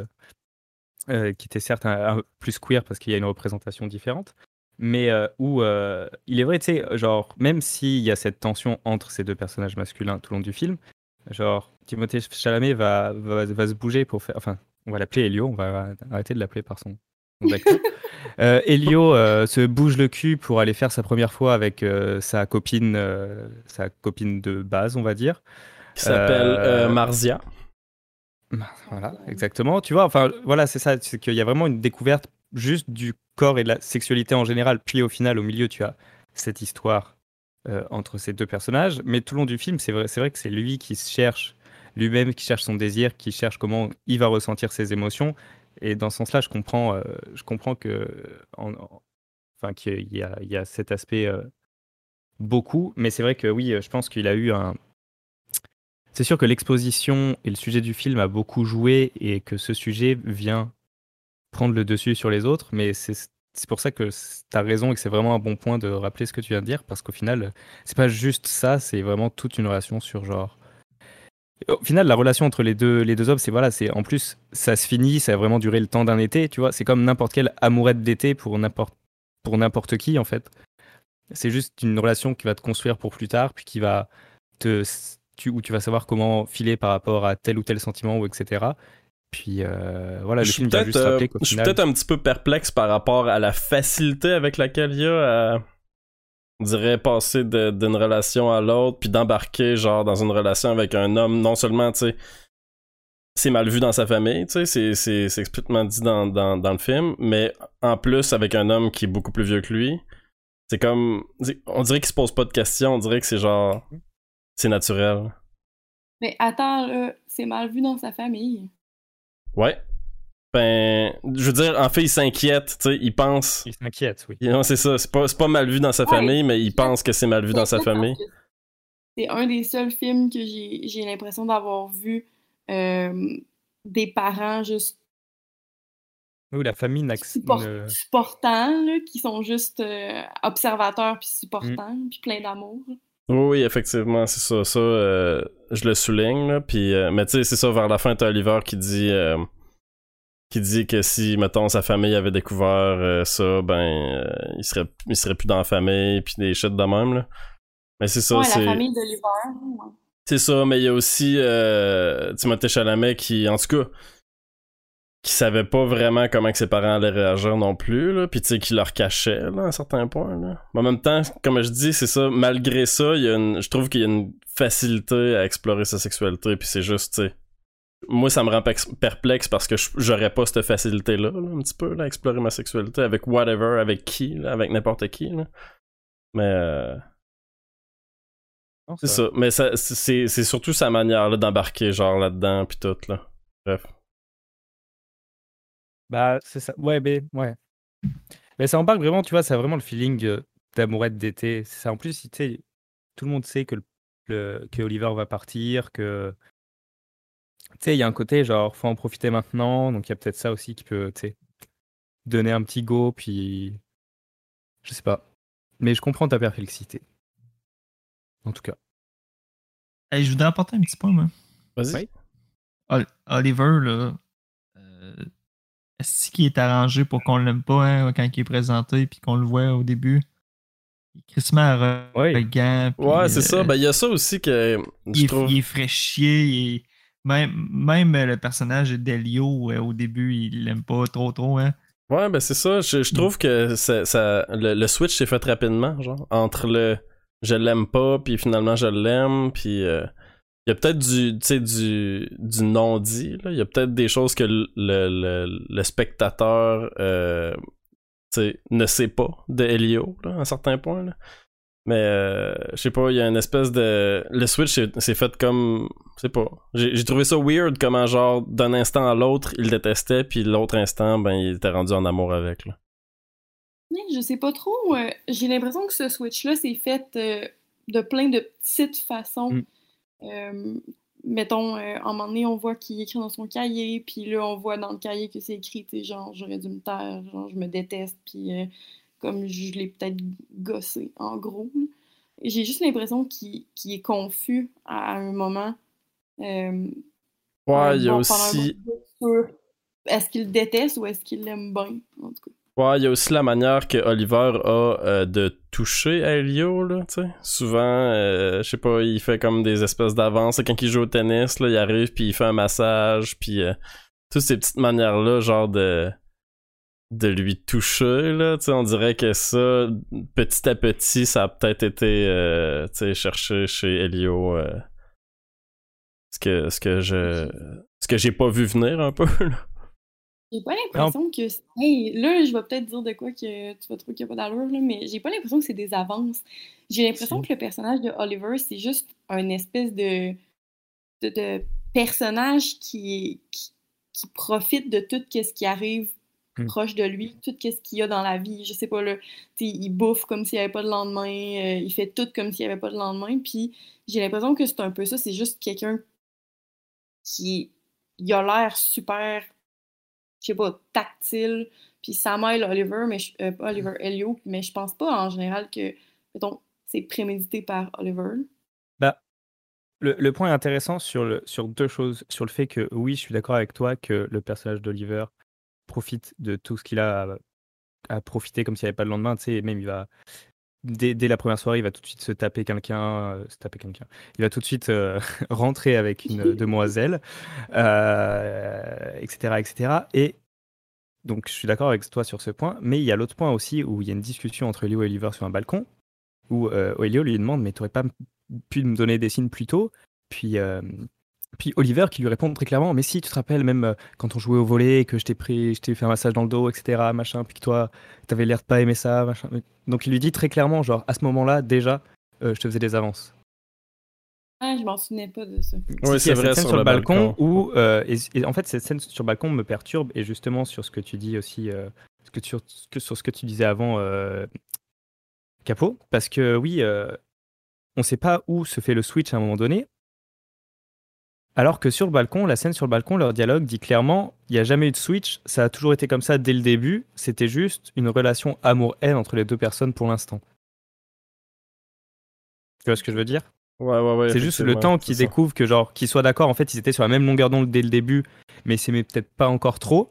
euh, qui étaient certes un, un- plus queer parce qu'il y a une représentation différente, mais euh, où euh, il est vrai, tu sais, genre, même s'il y a cette tension entre ces deux personnages masculins tout le long du film, genre, Timothée Chalamet va, va, va se bouger pour faire. Enfin, on va l'appeler Elio, on va arrêter de l'appeler par son Elio se bouge le cul pour aller faire sa première fois avec sa copine, sa copine de base, on va dire. qui s'appelle Marzia. Voilà, exactement. Tu vois, enfin, voilà, c'est ça. C'est qu'il y a vraiment une découverte juste du corps et de la sexualité en général. Puis au final, au milieu, tu as cette histoire euh, entre ces deux personnages. Mais tout le long du film, c'est vrai, vrai que c'est lui qui cherche lui-même, qui cherche son désir, qui cherche comment il va ressentir ses émotions. Et dans ce sens-là, je comprends, euh, je comprends que, en- en- enfin, qu'il y a, y a cet aspect euh, beaucoup. Mais c'est vrai que oui, je pense qu'il a eu un, c'est sûr que l'exposition et le sujet du film a beaucoup joué et que ce sujet vient prendre le dessus sur les autres, mais c'est pour ça que tu as raison et que c'est vraiment un bon point de rappeler ce que tu viens de dire, parce qu'au final, c'est pas juste ça, c'est vraiment toute une relation sur genre. Au final, la relation entre les deux, les deux hommes, c'est voilà, c'est en plus, ça se finit, ça a vraiment duré le temps d'un été, tu vois, c'est comme n'importe quelle amourette d'été pour n'importe qui en fait. C'est juste une relation qui va te construire pour plus tard, puis qui va te tu, où tu vas savoir comment filer par rapport à tel ou tel sentiment ou etc. Puis euh, voilà, le Je suis film vient peut-être juste rappeler euh, je suis peut-être un petit peu perplexe par rapport à la facilité avec laquelle il y a à, on dirait, passer d'une relation à l'autre, puis d'embarquer, genre, dans une relation avec un homme, non seulement, tu sais, c'est mal vu dans sa famille, tu sais, c'est- c'est c'est explicitement dit dans, dans, dans le film, mais en plus, avec un homme qui est beaucoup plus vieux que lui, c'est comme, on dirait qu'il se pose pas de questions, on dirait que c'est genre, c'est naturel. Mais attends, là, c'est mal vu dans sa famille. Ouais. Ben, je veux dire, en fait, il s'inquiète, tu sais, il pense. il s'inquiète, oui. Non, c'est ça, c'est pas, c'est pas mal vu dans sa Ouais. famille, mais il pense que c'est mal vu dans sa famille. C'est un des seuls films que j'ai j'ai l'impression d'avoir vu euh, des parents juste Oui, la famille support- supportants, là, qui sont juste euh, observateurs puis supportants, Mm. puis plein d'amour. Oui, oui, effectivement, c'est ça. Ça, euh, je le souligne, là. Puis, euh, mais tu sais, c'est ça, vers la fin, t'as Oliver qui dit, euh, qui dit que si, mettons, sa famille avait découvert euh, ça, ben, euh, il serait, il serait plus dans la famille, puis des shit de même, là. Mais c'est ça, ouais, c'est. la famille d'Oliver. ouais. C'est ça, mais il y a aussi euh, Timothée Chalamet qui, en tout cas, qui savait pas vraiment comment que ses parents allaient réagir non plus, là, puis tu sais, qui leur cachait, là, à un certain point, là. Mais en même temps, comme je dis, c'est ça, malgré ça, il y a une, je trouve qu'il y a une facilité à explorer sa sexualité, puis c'est juste, tu sais, moi, ça me rend perplexe parce que j'aurais pas cette facilité-là, là, un petit peu, là, à explorer ma sexualité avec whatever, avec qui, là, avec n'importe qui, là. Mais, euh, C'est va. ça. Mais ça, c'est c'est surtout sa manière là, d'embarquer, genre là-dedans, puis tout, là. Bref. Bah, c'est ça. Ouais, mais ouais. Mais ça embarque vraiment, tu vois, ça a vraiment le feeling euh, d'amourette d'été. C'est ça. En plus, tu sais, tout le monde sait que, le, le- que Oliver va partir, que. Tu sais, il y a un côté genre, faut en profiter maintenant. Donc, il y a peut-être ça aussi qui peut, tu sais, donner un petit go, puis. Je sais pas. Mais je comprends ta perplexité. En tout cas. Hey, je voudrais apporter un petit point, moi. Vas-y. Ol- Oliver, là, est-ce qu'il est arrangé pour qu'on l'aime pas hein, quand il est présenté puis qu'on le voit au début? Crissement Oui. arrogant. Ouais, c'est euh, ça. Ben, il y a ça aussi que il, est, trouve. il est fait chier. il est- Même, même le personnage d'Elio, euh, au début, il l'aime pas trop trop. Hein. Ouais, ben c'est ça. Je, je trouve que ça, ça- le, le switch s'est fait rapidement, genre. Entre le je l'aime pas, puis finalement je l'aime, puis euh, il y a peut-être du, tu sais, du, du non-dit, là. Il y a peut-être des choses que le, le, le- spectateur euh, tu sais, ne sait pas de Helio, là, à un certain point, là. Mais, euh, je sais pas, il y a une espèce de... Le switch s'est s'est fait comme... Je sais pas. J'ai trouvé ça weird comment, genre, d'un instant à l'autre, il le détestait, puis l'autre instant, ben, il était rendu en amour avec, là. Mais Je sais pas trop. euh, J'ai l'impression que ce switch-là s'est fait euh, de plein de petites façons. Mm. Euh, mettons, euh, un moment donné, on voit qu'il écrit dans son cahier, puis là, on voit dans le cahier que c'est écrit, tu genre, j'aurais dû me taire, genre, je me déteste, puis euh, comme je l'ai peut-être gossé, en gros. J'ai juste l'impression qu'il est confus à, à un moment. Euh, Ouais, il y a aussi... Est-ce qu'il le déteste ou est-ce qu'il l'aime bien, en tout cas. Ouais, il y a aussi la manière que Oliver a euh, de toucher Elio, là, tu sais. Souvent, euh, je sais pas, il fait comme des espèces d'avances. Quand il joue au tennis, là, il arrive, puis il fait un massage, puis euh, toutes ces petites manières-là, genre de de lui toucher, là, tu sais, on dirait que ça, petit à petit, ça a peut-être été, tu sais, cherché chez Elio, ce que, ce que je, ce que j'ai pas vu venir un peu, là. J'ai pas l'impression que. Hey, là, je vais peut-être dire de quoi que tu vas trouver qu'il n'y a pas d'allure, là, mais j'ai pas l'impression que c'est des avances. J'ai l'impression Si. que le personnage de Oliver, c'est juste un espèce de, de, de personnage qui, qui, qui profite de tout ce qui arrive Hmm. proche de lui, tout ce qu'il y a dans la vie. Je sais pas, là, il bouffe comme s'il n'y avait pas de lendemain, euh, il fait tout comme s'il n'y avait pas de lendemain, puis j'ai l'impression que c'est un peu ça, c'est juste quelqu'un qui il a l'air super je sais pas, tactile. Puis mêle Oliver, mais euh, Oliver Elio, mais je pense pas en général que, mettons, c'est prémédité par Oliver. Bah, le, le point intéressant sur, le, sur deux choses. Sur le fait que, oui, je suis d'accord avec toi que le personnage d'Oliver profite de tout ce qu'il a à, à profiter comme s'il n'y avait pas de lendemain. Tu sais, même il va. Dès, dès la première soirée, il va tout de suite se taper quelqu'un, euh, se taper quelqu'un. Il va tout de suite euh, rentrer avec une demoiselle, euh, etc., etc. Et donc, je suis d'accord avec toi sur ce point. Mais il y a l'autre point aussi où il y a une discussion entre Elio et Oliver sur un balcon, où Elio lui demande Mais t'aurais pas pu me donner des signes plus tôt? Puis, puis Oliver qui lui répond très clairement Mais si, tu te rappelles, même euh, quand on jouait au volet, que je t'ai pris, je t'ai fait un massage dans le dos, etc., machin, puis que toi, t'avais l'air de pas aimer ça, machin. Donc, il lui dit très clairement Genre, à ce moment-là, déjà, euh, je te faisais des avances. Ah, je m'en souvenais pas de ça. Y c'est cette vrai, scène sur sur le balcon, balcon. où euh, et, et en fait cette scène sur le balcon me perturbe et justement sur ce que tu dis aussi euh, ce que tu- sur, ce que, sur ce que tu disais avant euh, Capot parce que oui euh, on sait pas où se fait le switch à un moment donné alors que sur le balcon la scène sur le balcon leur dialogue dit clairement il n'y a jamais eu de switch ça a toujours été comme ça dès le début c'était juste une relation amour-haine entre les deux personnes pour l'instant tu vois ce que je veux dire? Ouais, ouais, ouais. c'est juste le temps qu'ils découvrent que genre qu'ils soient d'accord. En fait, ils étaient sur la même longueur d'onde dès le début, mais c'est peut-être pas encore trop.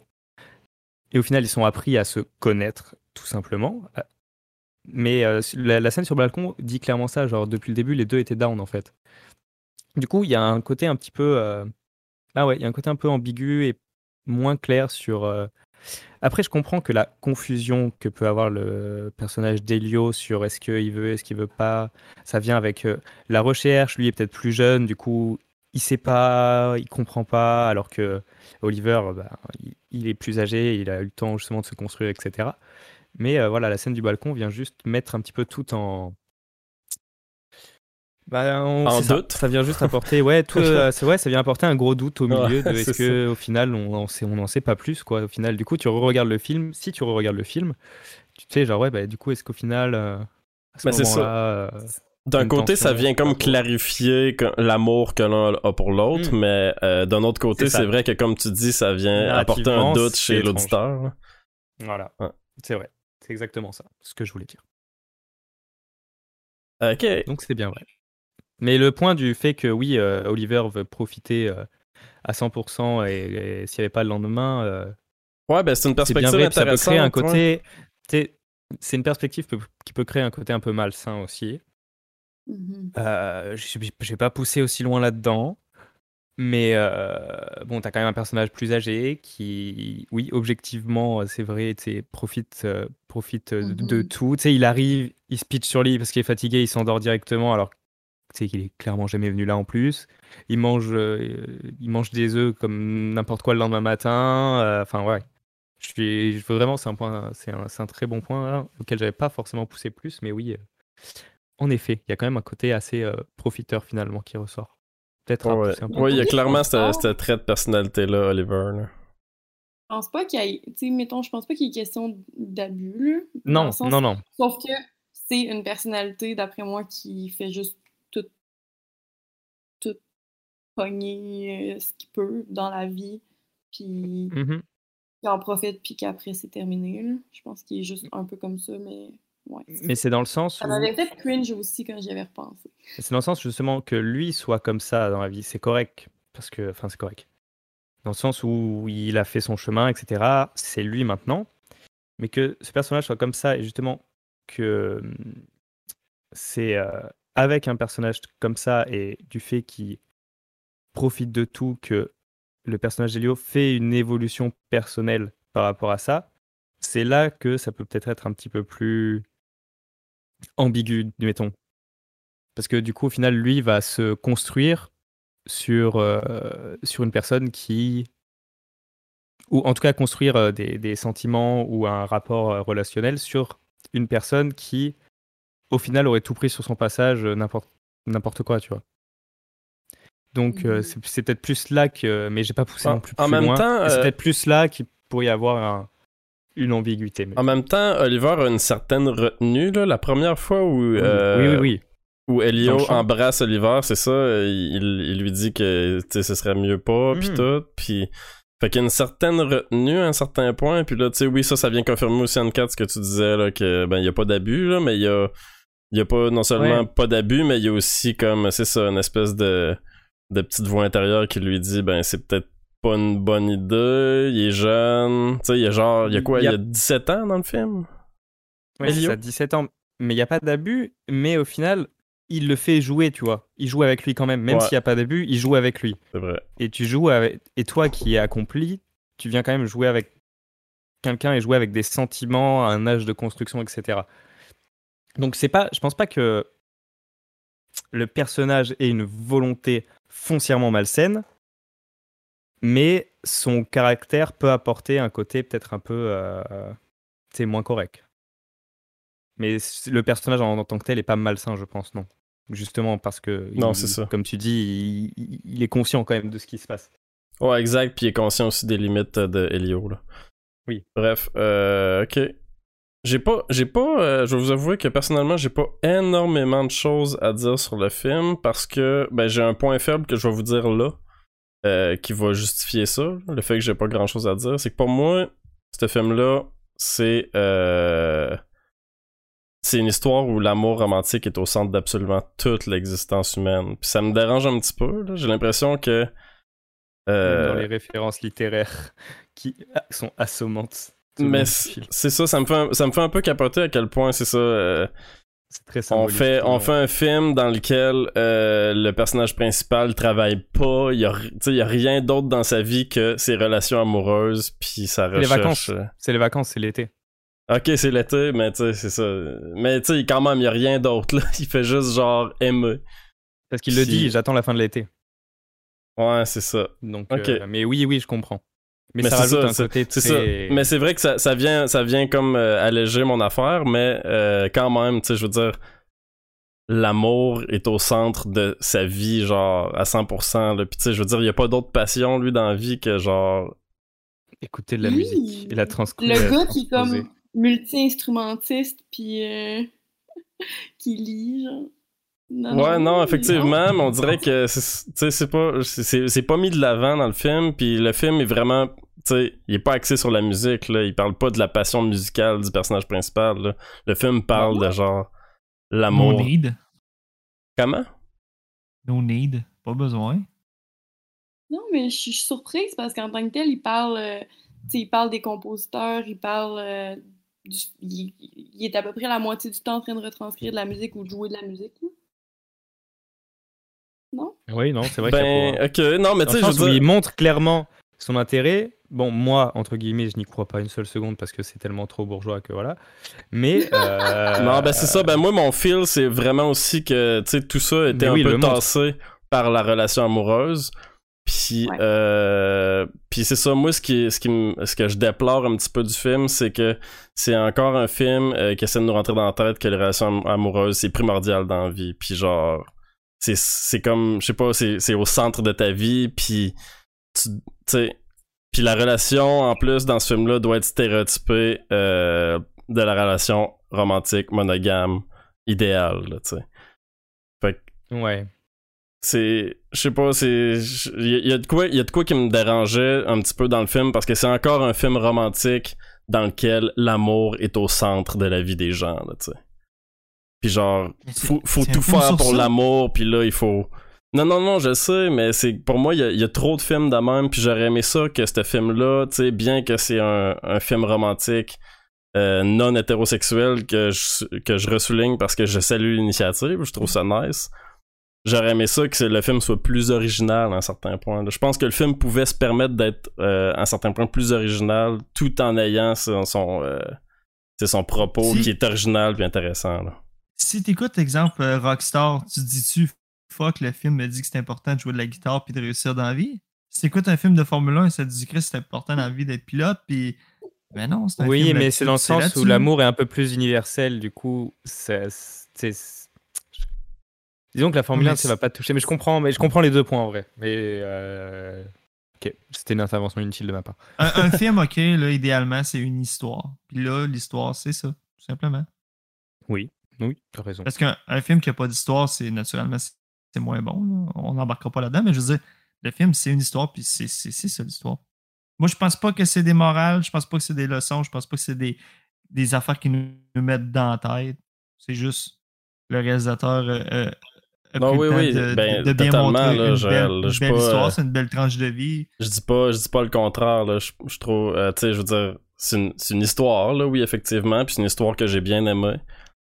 Et au final, ils sont appris à se connaître tout simplement. Euh, Mais euh, la, la scène sur le balcon dit clairement ça. Genre depuis le début, les deux étaient down en fait. Du coup, il y a un côté un petit peu euh, ah ouais, il y a un côté un peu ambigu et moins clair sur. euh, Après, je comprends que la confusion que peut avoir le personnage d'Elio sur est-ce qu'il veut, est-ce qu'il veut pas, ça vient avec euh, la recherche. Lui est peut-être plus jeune, du coup, il sait pas, il comprend pas, alors que Oliver, bah, il, est plus âgé, il a eu le temps justement de se construire, etc. Mais voilà, la scène du balcon vient juste mettre un petit peu tout en Bah, on- c'est ça. doute. Ça vient juste apporter, ouais, tout, euh, c'est vrai, ça vient apporter un gros doute au milieu Ouais, de est-ce c'est que au final on en sait, on en sait pas plus quoi. Au final, du coup, tu regardes le film. Si tu regardes le film, tu sais genre ouais, bah du coup, est-ce qu'au final, euh, à ce Bah, c'est ça. euh, D'un côté, ça vient comme clarifier l'amour que l'un a pour l'autre, Mm. mais euh, d'un autre côté, C'est c'est vrai que comme tu dis, ça vient apporter un doute c'est chez l'auditeur. là. voilà, Ouais. c'est vrai, c'est exactement ça, ce que je voulais dire. Ok. Donc c'est bien vrai. Mais le point du fait que oui, euh, Oliver veut profiter euh, à 100% et, et s'il n'y avait pas le lendemain, euh, Ouais, c'est une perspective vrai, ça peut créer un ouais. côté. C'est une perspective qui peut créer un côté un peu malsain aussi. Euh, je n'ai pas poussé aussi loin là-dedans. Mais euh, bon, t'as quand même un personnage plus âgé qui, oui, objectivement, c'est vrai, profite, euh, profite de, de Mhm. tout. Tu sais, il arrive, il se pitch sur lui parce qu'il est fatigué, il s'endort directement alors sais qu'il est clairement jamais venu là en plus. Il mange, euh, il mange des œufs comme n'importe quoi le lendemain matin. euh, Enfin, ouais. Je suis, je- vraiment, c'est un point, c'est un, c'est un très bon point là, auquel j'avais pas forcément poussé plus, mais oui, euh, en effet, il y a quand même un côté assez euh, profiteur finalement qui ressort. Peut-être Ouais, pousser un peu Ouais, il y a clairement ce ce trait de personnalité-là, Oliver. là. Je pense pas qu'il y ait, tu sais, mettons, je pense pas qu'il y ait question d'abus, Non, non, non. Sauf que c'est une personnalité, d'après moi, qui fait juste pogner euh, ce qu'il peut dans la vie, puis Mhm. qui en profite, puis qu'après c'est terminé. là. Je pense qu'il est juste un peu comme ça, mais ouais. Mais c'est dans le sens Ça m'avait fait cringe aussi quand j'y avais repensé. c'est dans le sens justement que lui soit comme ça dans la vie, c'est correct parce que, enfin, c'est correct. Dans le sens où il a fait son chemin, etc. C'est lui maintenant, mais que ce personnage soit comme ça et justement que hum, c'est euh, avec un personnage comme ça et du fait qu'il profite de tout que le personnage d'Elio fait une évolution personnelle par rapport à ça, c'est là que ça peut peut-être être un petit peu plus ambigu, mettons. Parce que du coup, au final, lui va se construire sur, euh, sur une personne qui. Ou en tout cas, construire euh, des, des sentiments ou un rapport euh, relationnel sur une personne qui, au final, aurait tout pris sur son passage, n'importe quoi, tu vois. Donc, euh, Mhm. c'est peut-être plus là que. Mais j'ai pas poussé En- non plus en plus même loin. temps, C'est euh, peut-être plus là qu'il pourrait y avoir un- une ambiguïté. mais- En même temps, Oliver a une certaine retenue. Là. La première fois où, euh, Oui, oui, oui. où Elio embrasse Oliver, c'est ça, il, il lui dit que ce serait mieux pas, puis Mhm. tout. Puis. Fait qu'il y a une certaine retenue à un certain point, puis là, tu sais, oui, ça, ça vient confirmer aussi en 4 ce que tu disais, là, que, ben, il y a pas d'abus, là, mais il y a, y a pas, non seulement Ouais. pas d'abus, mais il y a aussi comme, c'est ça, une espèce de, de petite voix intérieure qui lui dit, ben, c'est peut-être pas une bonne idée, il est jeune, tu sais, il y a genre, il y a quoi, Il il y y a- a 17 ans dans le film? Ouais, c'est ça, 17 ans. Mais il n'y a pas d'abus, mais au final, il le fait jouer, tu vois. Il joue avec lui quand même. Même Ouais. s'il n'y a pas d'abus, il joue avec lui. C'est vrai. Et tu joues avec. Et toi qui es accompli, tu viens quand même jouer avec quelqu'un et jouer avec des sentiments, un âge de construction, etc. Donc c'est pas. Je pense pas que le personnage ait une volonté foncièrement malsaine, mais son caractère peut apporter un côté peut-être un peu. Euh, moins correct. Mais le personnage en, en tant que tel est pas malsain, je pense, non. Justement parce que, Non, il- ça. comme tu dis, il, est conscient quand même de ce qui se passe. Ouais, exact, puis il est conscient aussi des limites euh, de Helio, là. Oui. Bref, euh, ok. J'ai pas, j'ai pas, euh, je vais vous avouer que personnellement, j'ai pas énormément de choses à dire sur le film parce que, ben, j'ai un point faible que je vais vous dire là, euh, qui va justifier ça, le fait que j'ai pas grand chose à dire. C'est que pour moi, ce film-là, c'est, euh, c'est une histoire où l'amour romantique est au centre d'absolument toute l'existence humaine. Puis ça me dérange un petit peu. J'ai l'impression que, dans les références littéraires qui sont assommantes. Mais c'est ça, ça me, fait un, ça me fait un peu capoter à quel point c'est ça. euh, c'est très on, fait, on fait un film dans lequel euh, le personnage principal travaille pas, il y a, y a rien d'autre dans sa vie que ses relations amoureuses, puis sa Les recherche. vacances. euh. C'est les vacances, c'est l'été. Ok, c'est l'été, mais tu sais, c'est ça. Mais tu sais, quand même, il y a rien d'autre là. Il fait juste genre aimer. Parce qu'il le dit, j'attends la fin de l'été. Ouais, c'est ça. Donc, euh, mais oui, oui, je comprends. Mais, Mais ça c'est rajoute ça, un c'est- côté C'est très... ça. Mais c'est vrai que ça, ça vient, ça vient comme euh, alléger mon affaire, mais euh, quand même, tu sais, je veux dire, l'amour est au centre de sa vie, genre, à 100%. Là. Puis tu sais, je veux dire, il n'y a pas d'autre passion, lui, dans la vie que genre... Écouter de la Oui. musique et la transcrire. Le gars qui est comme multi-instrumentiste, puis euh, qui lit, genre. Non, ouais, non, non, effectivement, mais on dirait que c'est- tu sais, c'est pas c'est- pas mis de l'avant dans le film, puis le film est vraiment sais, il est pas axé sur la musique là, il parle pas de la passion musicale du personnage principal là. Le film parle de genre No l'amour. need. Comment? No need. Pas besoin. Non, mais je suis surprise parce qu'en tant que tel, il parle, euh, il parle des compositeurs, il parle. euh, du- il, il est à peu près la moitié du temps en train de retranscrire de la musique ou de jouer de la musique. là. Non? Oui, non, c'est vrai qu'il y a Ben pas- OK, non, mais tu sais je sens veux où dire il montre clairement son intérêt. Bon, moi, entre guillemets, je n'y crois pas une seule seconde parce que c'est tellement trop bourgeois que voilà. Mais. euh, Non, ben c'est ça. Ben moi, mon feel, c'est vraiment aussi que, tu sais, tout ça était Mais un peu montre. tassé par la relation amoureuse. Puis, Ouais. euh, puis c'est ça. Moi, ce qui, ce qui, ce que je déplore un petit peu du film, c'est que c'est encore un film euh, qui essaie de nous rentrer dans la tête que les relations am- amoureuses c'est primordial dans la vie. Puis genre, c'est, c'est comme, je sais pas, c'est, c'est au centre de ta vie. Puis, tu sais, puis la relation en plus dans ce film-là doit être stéréotypée euh, de la relation romantique monogame idéale, là, tu sais. Fait que Ouais. c'est je sais pas c'est il y, a- de quoi y a de quoi qui me dérangeait un petit peu dans le film parce que c'est encore un film romantique dans lequel l'amour est au centre de la vie des gens là, tu sais. Puis genre faut, faut tout faire pour l'amour puis là il faut non non non je sais mais c'est pour moi il y a, il y a trop de films de même puis j'aurais aimé ça que ce film là tu sais bien que c'est un, un film romantique euh, non hétérosexuel que je, que je ressouligne parce que je salue l'initiative je trouve ça nice j'aurais aimé ça que le film soit plus original à un certain point. Je pense que le film pouvait se permettre d'être euh, à un certain point plus original tout en ayant son, son, euh, son propos Si- qui est original puis intéressant. là. Si t'écoutes, exemple, euh, Rockstar, tu dis-tu, fuck, le film me dit que c'est important de jouer de la guitare puis de réussir dans la vie? Si t'écoutes un film de Formule 1, ça te dit que c'est important dans la vie d'être pilote, puis. Ben non, c'est un Oui, film mais c'est dans le sens où l'amour est un peu plus universel, du coup, c'est. Disons que la Formule Mais 1, ça va pas te toucher, mais je comprends, mais je comprends les deux points en vrai. Mais euh, ok, c'était une intervention inutile de ma part. Un, un film, ok, là, idéalement, c'est une histoire. Puis là, l'histoire, c'est ça, tout simplement. Oui, oui, t'as raison. Parce qu'un un film qui a pas d'histoire, c'est naturellement, c'est c'est moins bon. là. On n'embarquera pas là-dedans, mais je veux dire, le film, c'est une histoire, puis c'est ça l'histoire. Moi, je pense pas que c'est des morales, je pense pas que c'est des leçons, je pense pas que c'est des, des affaires qui nous, nous mettent dans la tête. C'est juste le réalisateur euh, euh, Non, oui, oui, de, ben, de bien totalement, montrer là, une belle, là, je belle pas, histoire, euh, c'est une belle tranche de vie. Je dis pas, je dis pas le contraire. Là. Je, je trouve, euh, tu sais, je veux dire, c'est une, c'est une histoire, là, oui, effectivement, puis c'est une histoire que j'ai bien aimée.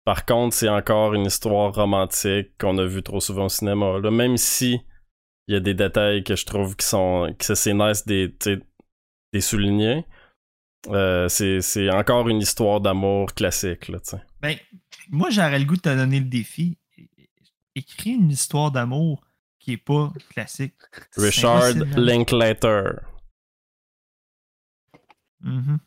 Par contre, c'est encore une histoire romantique qu'on a vu trop souvent au cinéma. Là, même si il y a des détails que je trouve qui sont, que c'est nice des, des soulignés. euh, c'est encore une histoire d'amour classique, là. Ben, moi, j'aurais le goût de te donner le défi. Écris une histoire d'amour qui est pas classique. Richard. Linklater. Mhm.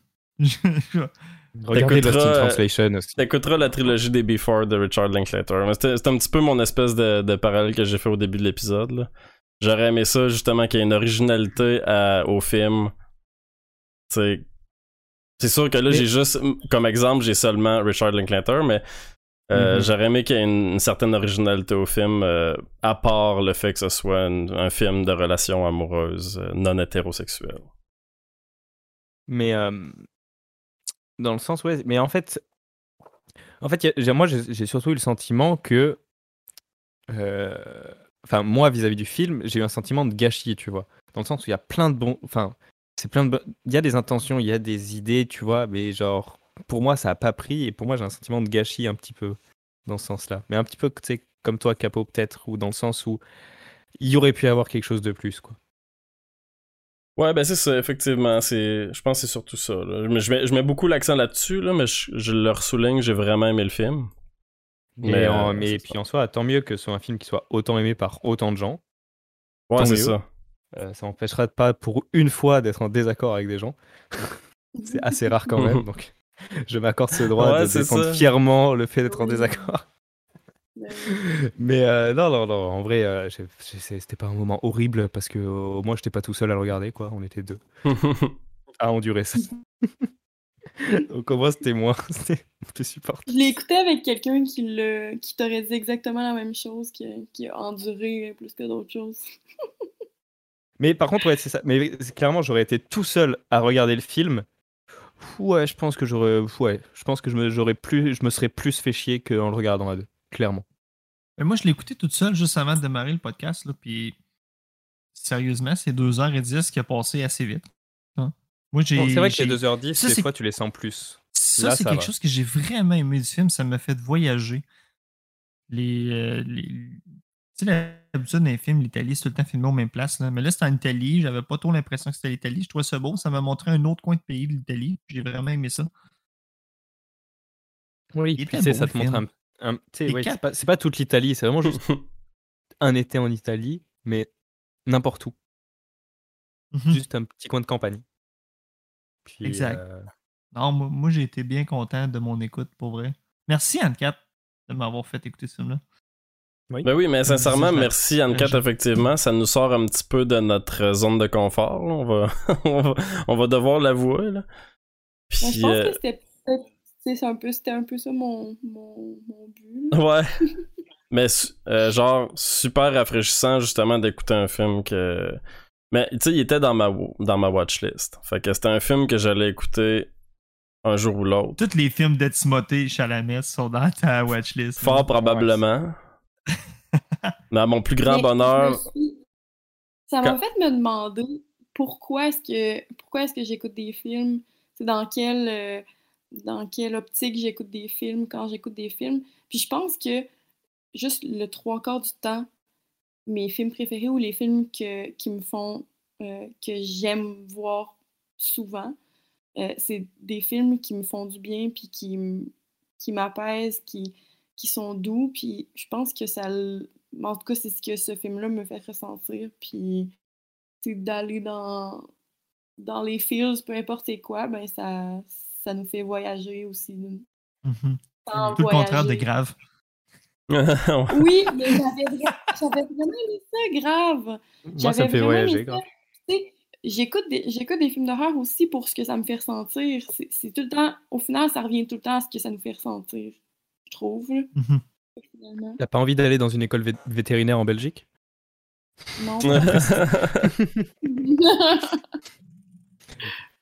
Regardez Lost euh, Translation aussi. T'écouteras la trilogie des Before de Richard Linklater. C'était un petit peu mon espèce de, de parallèle que j'ai fait au début de l'épisode. J'aurais aimé ça, justement, qu'il y ait une originalité à- au film. C'est sûr que là, Mais- j'ai juste, comme exemple, j'ai seulement Richard Linklater, mais euh, Mhm. j'aurais aimé qu'il y ait une, une certaine originalité au film, euh, à part le fait que ce soit une- un film de relations amoureuses euh, non hétérosexuelles. Mais euh, dans le sens, ouais. Mais en fait, en fait, moi, j'ai surtout eu le sentiment que, euh, enfin, moi, vis-à-vis du film, j'ai eu un sentiment de gâchis, tu vois. Dans le sens où il y a plein de bons, enfin, c'est plein de, il y a des intentions, il y a des idées, tu vois, mais genre, pour moi, ça a pas pris, et pour moi, j'ai un sentiment de gâchis un petit peu dans ce sens-là. Mais un petit peu, comme toi, Capo, peut-être, ou dans le sens où il y aurait pu y avoir quelque chose de plus, quoi. Ouais, ben c'est ça, effectivement. C'est, je pense que c'est surtout ça. là. Je, mets, je mets beaucoup l'accent là-dessus, là, mais je, je le ressouligne, j'ai vraiment aimé le film. Mais, Mais, en- euh, mais puis en soi, tant mieux que ce soit un film qui soit autant aimé par autant de gens. Ouais, Tant c'est mieux. ça. Euh, ça n'empêchera pas pour une fois d'être en désaccord avec des gens. C'est assez rare quand même, donc je m'accorde ce droit Ouais, de c'est défendre ça. fièrement le fait d'être en désaccord. Mais euh, non, non, non, en vrai, euh, j'ai- j'ai- c'était pas un moment horrible parce que au moins j'étais pas tout seul à le regarder, quoi. On était deux à endurer ça. Donc au moins c'était moi, c'était supportable. Je l'ai écouté avec quelqu'un qui, le, qui t'aurait dit exactement la même chose, qui, a- qui a enduré plus que d'autres choses. Mais par contre, ouais, c'est ça. Mais c'est- clairement, j'aurais été tout seul à regarder le film. Ouais, je pense que j'aurais, ouais, je pense que je me, j'aurais plus, je me serais plus fait chier qu'en le regardant à deux, clairement. Mais moi, je l'ai écouté toute seule juste avant de démarrer le podcast. Là, puis sérieusement, c'est 2h10 qui a passé assez vite. Hein. Moi, j'ai. Bon, c'est vrai que les 2h10, Ça, des c'est- fois, tu les sens plus. Ça, Là, c'est ça quelque va. chose que j'ai vraiment aimé du film. Ça m'a fait voyager. Les. euh, les- Tu sais, d'habitude, dans les films, l'Italie, c'est tout le temps filmé aux mêmes places. Là. Mais là, c'était en Italie. J'avais pas trop l'impression que c'était l'Italie. Je trouvais ça beau. Ça m'a montré un autre coin de pays de l'Italie. J'ai vraiment aimé ça. Oui, puis beau, ça te montre un, ouais, c'est pas, c'est pas toute l'Italie, c'est vraiment juste un été en Italie, mais n'importe où, Mhm. juste un petit coin de campagne. Puis, Exact. euh, Non, moi, moi, j'ai été bien content de mon écoute, pour vrai. Merci, Anne-Cat, de m'avoir fait écouter ce film-là. Ben oui, mais sincèrement, merci Anne-Cat, effectivement. Ça nous sort un petit peu de notre euh, zone de confort. là. On, va... on, va... on va devoir l'avouer. là. Moi, je Puis, pense euh, que c'était peut-être- c'est un peu, c'était un peu ça mon, mon, mon but. Ouais. Mais euh, genre, super rafraîchissant justement d'écouter un film que. Mais tu sais, il était dans ma, dans ma watchlist. Fait que c'était un film que j'allais écouter un jour ou l'autre. Tous les films de Timothée Chalamet sont dans ta watchlist. Fort probablement. Mais à mon plus grand Mais bonheur. suis- Ça m'a Quand- fait me demander pourquoi est-ce que pourquoi est-ce que j'écoute des films, c'est dans quelle euh, dans quelle optique j'écoute des films quand j'écoute des films. Puis je pense que juste le trois quarts du temps, mes films préférés ou les films que, qui me font euh, que j'aime voir souvent, euh, c'est des films qui me font du bien puis qui qui m'apaisent, qui qui sont doux, puis je pense que ça... En tout cas, c'est ce que ce film-là me fait ressentir, puis c'est d'aller dans, dans les feels, peu importe quoi, ben ça, ça nous fait voyager aussi. Mhm. Tout le contraire de grave. Oui, mais j'avais vra- j'avais vraiment aimé ça, grave. moi, ça me fait vraiment voyager. aimé grave. ça. Tu sais, J'écoute des, j'écoute des films d'horreur aussi pour ce que ça me fait ressentir. C'est tout le temps, au final, ça revient tout le temps à ce que ça nous fait ressentir, je trouve. Mhm. finalement. T'as pas envie d'aller dans une école vé- vétérinaire en Belgique? Non,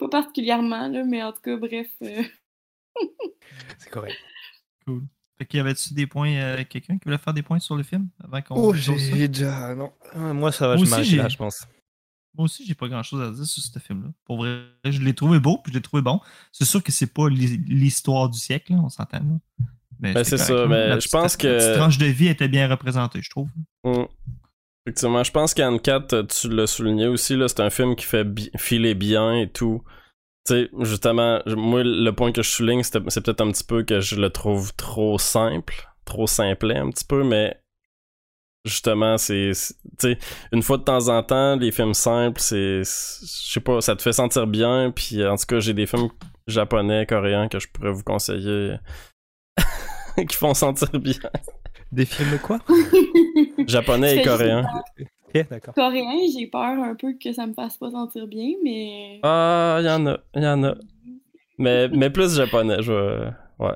pas particulièrement, là, mais en tout cas, bref. euh, C'est correct. Cool. Fait qu'il y avait-tu des points, euh, quelqu'un qui voulait faire des points sur le film avant qu'on Oh, j'ai déjà. Non. Ah, Moi, ça va, Moi je là, je pense. Moi aussi, j'ai pas grand-chose à dire sur ce film-là. Pour vrai, je l'ai trouvé beau, puis je l'ai trouvé bon. C'est sûr que c'est pas l'hi- l'histoire du siècle, là, on s'entend. là. Mais Ben, c'est ça, mais La je pense que- La tranche de vie était bien représentée, je trouve. Mm. Effectivement, je pense qu'Anne-Cat, tu l'as souligné aussi, là, c'est un film qui fait bi- filer bien et tout. Tu sais, justement, moi, le point que je souligne, c'est peut-être un petit peu que je le trouve trop simple, trop simplet un petit peu, mais justement, c'est. Tu sais, une fois de temps en temps, les films simples, c'est- Je sais pas, ça te fait sentir bien, puis en tout cas, j'ai des films japonais, coréens que je pourrais vous conseiller qui font sentir bien. Des films quoi? Japonais et coréens. Ok, d'accord. Coréen, j'ai peur un peu que ça me fasse pas sentir bien, mais. Ah, il y en a, il y en a. Mais, mais plus japonais, je Ouais.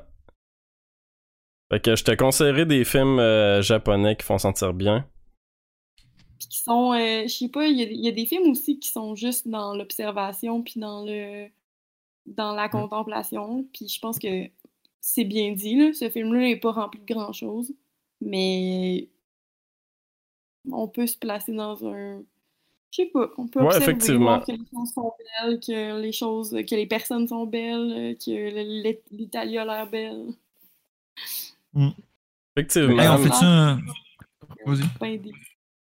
Fait que je te conseillerais des films euh, japonais qui font sentir bien. Puis qui sont. euh, je sais pas, il y, y a des films aussi qui sont juste dans l'observation, puis dans le. dans la contemplation. Puis je pense que c'est bien dit, là. Ce film-là n'est pas rempli de grand-chose, mais. On peut se placer dans un. Je sais pas, on peut Ouais, observer, effectivement. que les choses sont belles, que les choses, que les personnes sont belles, que le- l'Italie a l'air belle. Effectivement. Hey, on un. Vas-y. Pas aidé.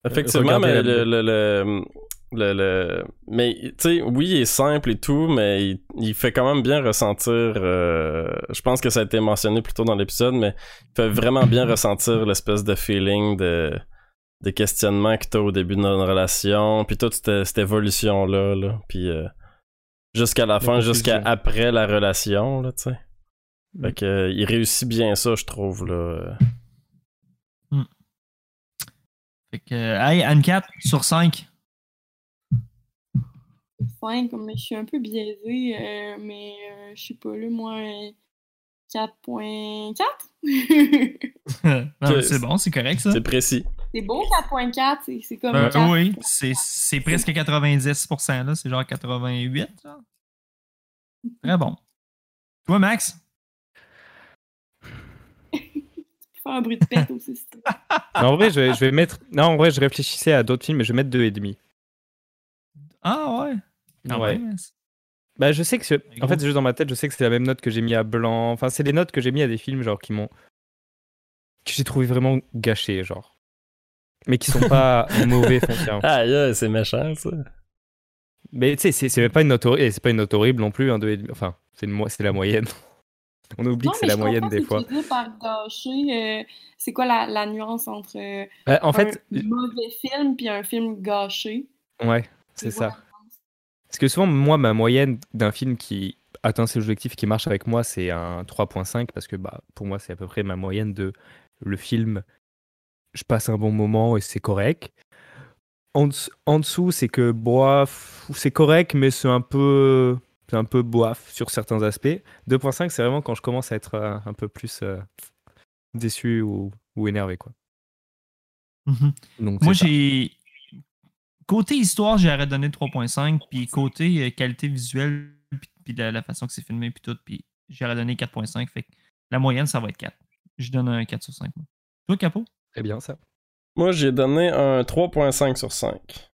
Effectivement, mais le, le, le, le- le- Mais, tu sais, oui, il est simple et tout, mais il, il fait quand même bien ressentir... euh, Je pense que ça a été mentionné plus tôt dans l'épisode, mais il fait vraiment bien ressentir l'espèce de feeling de, de questionnement que t'as au début de notre relation, puis toute cette, cette évolution-là, là, puis euh, jusqu'à la fin, jusqu'à après la relation, là, tu sais. Mm. Fait que, euh, il réussit bien ça, je trouve, là. Fait que, hey, Anne-4 sur 5. 5, mais je suis un peu biaisée, euh, mais euh, je sais pas, là, moi, euh, 4.4? Non, mais Que- c'est bon, c'est correct ça. C'est précis. c'est bon, 4.4, c'est- c'est comme Euh, 4. oui, c'est c'est presque 90%, là. C'est genre 88, genre. Très bon. Toi, Max? Faire un bruit de pète aussi. c'est tout. En vrai, je vais, je vais mettre. Non, en vrai, je réfléchissais à d'autres films, mais je vais mettre deux et demi. Ah ouais. Quand Ouais. Bah, je sais que. c'est- Mais En fait, juste dans ma tête, je sais que c'est la même note que j'ai mis à Blanc. Enfin, c'est les notes que j'ai mis à des films, genre, qui m'ont. que j'ai trouvé vraiment gâchés, genre. Mais qui sont pas mauvais foncièrement. Ah, yeah, c'est méchant, ça. Mais tu sais, c'est- pas une note horrible, c'est pas une note horrible non plus, et demi. Enfin, c'est une mo- c'est la moyenne. On oublie Non, que c'est la moyenne des ce fois. par gâché. euh, c'est quoi la, la nuance entre euh, Bah, en fait, un mauvais film puis un film gâché? ouais, c'est quoi? ça. Parce que souvent, moi, ma moyenne d'un film qui atteint ses objectifs, qui marche avec moi, c'est un 3.5 parce que bah, pour moi, c'est à peu près ma moyenne de le film. Je passe un bon moment et c'est correct. En, dess- en dessous, c'est que bof, c'est correct, mais c'est un peu, c'est un peu bof sur certains aspects. 2.5, c'est vraiment quand je commence à être euh, un peu plus euh, déçu ou, ou énervé, quoi. Donc, Moi, j'ai. Côté histoire, j'aurais donné 3.5, puis côté euh, qualité visuelle, puis, puis la, la façon que c'est filmé, puis tout, puis j'aurais donné 4.5. Fait que la moyenne, ça va être 4. Je donne un 4 sur 5. moi. Toi, Capot? très bien ça. Moi, j'ai donné un 3.5 sur 5.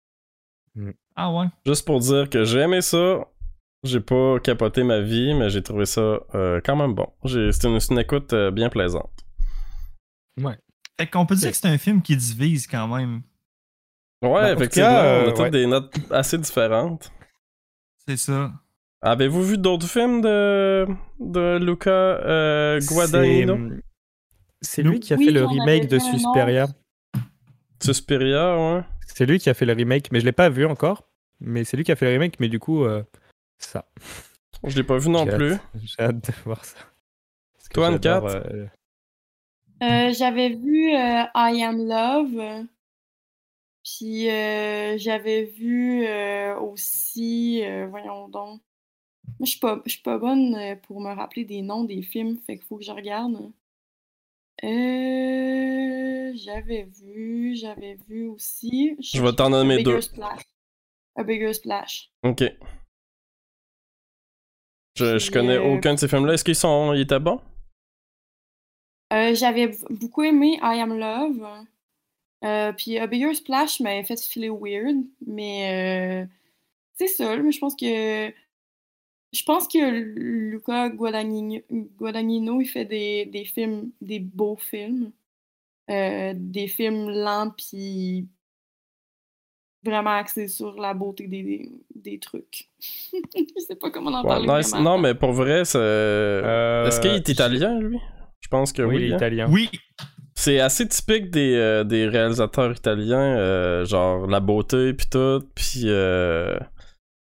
Ah ouais? Juste pour dire que j'ai aimé ça. J'ai pas capoté ma vie, mais j'ai trouvé ça euh, quand même bon. C'est une, c'est une écoute euh, bien plaisante. Fait qu'on peut dire que c'est un film qui divise quand même. Ouais, Bah, en tout effectivement, cas, on a euh, toutes ouais. des notes assez différentes. C'est ça. Avez-vous vu d'autres films de, de Luca euh, Guadagnino? C'est- Nous- lui qui a Oui, fait le remake de. Suspiria. Suspiria, ouais. C'est lui qui a fait le remake, mais je l'ai pas vu encore. Mais c'est lui qui a fait le remake, mais du coup, euh, ça. Je l'ai pas vu non plus. J'ai hâte de voir ça. Toi, Anne-Cat? euh, Euh, j'avais vu euh, I Am Love. Puis euh, j'avais vu euh, aussi, euh, voyons donc. Moi, je suis pas, je suis pas bonne pour me rappeler des noms des films, fait qu'il faut que je regarde. Euh, j'avais vu, j'avais vu aussi. Je vais t'en nommer deux. Splash. A Bigger Splash. Ok. Je, je connais aucun de ces films-là. Est-ce qu'ils sont. Ils étaient bons? J'avais beaucoup aimé I Am Love. Euh, puis A Bigger Splash m'avait fait filer weird, mais euh, c'est ça. Mais je pense que je pense que Luca Guadagnino, Guadagnino il fait des, des films, des beaux films, Euh, des films lents puis vraiment axés sur la beauté des, des, des trucs. je sais pas comment en Ouais, parler. nice. vraiment. Non, mais pour vrai, c'est. Euh, Est-ce qu'il est italien, lui? Je pense que oui, oui. il est hein? italien. Oui. C'est assez typique des, euh, des réalisateurs italiens, euh, genre la beauté puis tout, puis euh,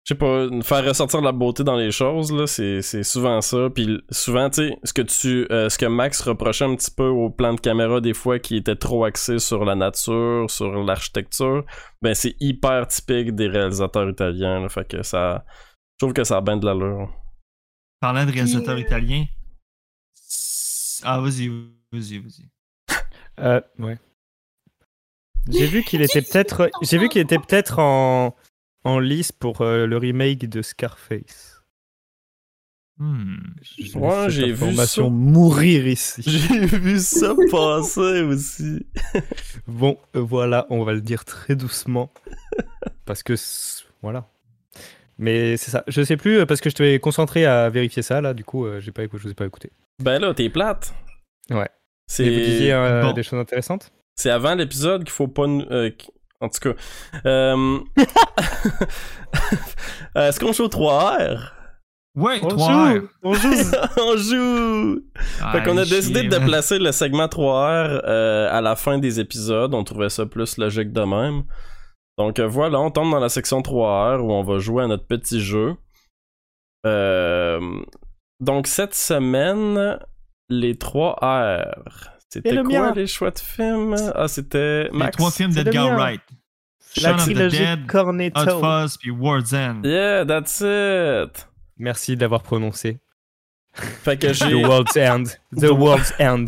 je sais pas, faire ressortir la beauté dans les choses là, c'est c'est souvent ça. Puis souvent, tu sais, ce que tu, euh, ce que Max reprochait un petit peu au plan de caméra des fois, qui était trop axé sur la nature, sur l'architecture, ben c'est hyper typique des réalisateurs italiens. Là, fait que ça, je trouve que ça a bien de l'allure. Parlant de réalisateur Puis, euh, italien. c'est- Ah, vas-y, vas-y, vas-y. Euh, ouais. J'ai vu qu'il était peut-être, j'ai vu qu'il était peut-être en en lice pour euh, le remake de Scarface. Hmm. Cette j'ai vu information ça. mourir ici. J'ai vu ça passer aussi. Bon, euh, voilà, on va le dire très doucement. parce que, voilà. Mais c'est ça. Je sais plus, euh, parce que je t'avais concentré à vérifier ça, là, du coup, euh, j'ai pas, je vous ai pas écouté. Ben là, t'es plate. Ouais. C'est Et vous disiez euh, Bon. des choses intéressantes? C'est avant l'épisode qu'il faut pas. nous- euh, qu- en tout cas. Euh... euh, Est-ce qu'on joue au 3R Ouais, On 3 joue, on joue. On joue Fait qu'on a décidé de placer le segment 3R euh, à la fin des épisodes. On trouvait ça plus logique de même. Donc euh, voilà, on tombe dans la section 3R où on va jouer à notre petit jeu. Euh, donc cette semaine, les 3 R, C'était le quoi mien? les choix de films? Ah, c'était Les Max. trois films d'Edgar mien. Wright. La of the trilogie Dead, Cornetto. Hot Fuzz, puis World's End. Yeah, that's it! Merci d'avoir prononcé. Fait que The. World's End. The World's End.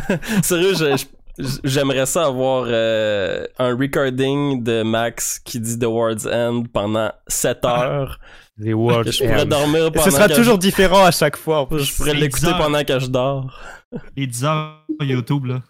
Sérieux, j'aimerais ça avoir euh, un recording de Max qui dit The World's End pendant 7 heures. The je pourrais End. dormir pendant ce sera que toujours différent à chaque fois. en je, plus. je pourrais l'écouter pendant que je dors. Les 10 heures sur YouTube, là.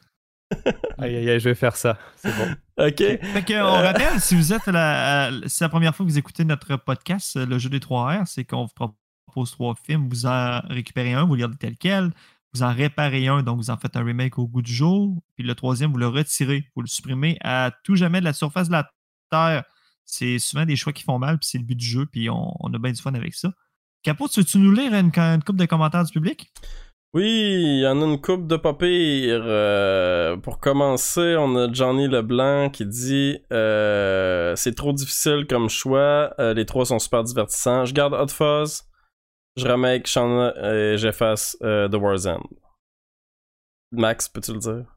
Aïe, aïe, aïe, je vais faire ça. C'est bon. OK? Fait que, on rappelle, si vous êtes la, euh, c'est la première fois que vous écoutez notre podcast, euh, le jeu des 3 R, c'est qu'on vous propose trois films, vous en récupérez un, vous le gardez tel quel, vous en réparez un, donc vous en faites un remake au goût du jour, puis le troisième, vous le retirez, vous le supprimez à tout jamais de la surface de la Terre. C'est souvent des choix qui font mal, puis c'est le but du jeu, puis on, on a bien du fun avec ça. Capot, tu veux-tu nous lire une, une couple de commentaires du public? Oui, il y en a une coupe de pas pire. Euh, pour commencer, on a Johnny Leblanc qui dit euh, C'est trop difficile comme choix. Euh, les trois sont super divertissants. Je garde Hot Fuzz. Je remake Shauna et j'efface euh, The War's End. Max, peux-tu le dire?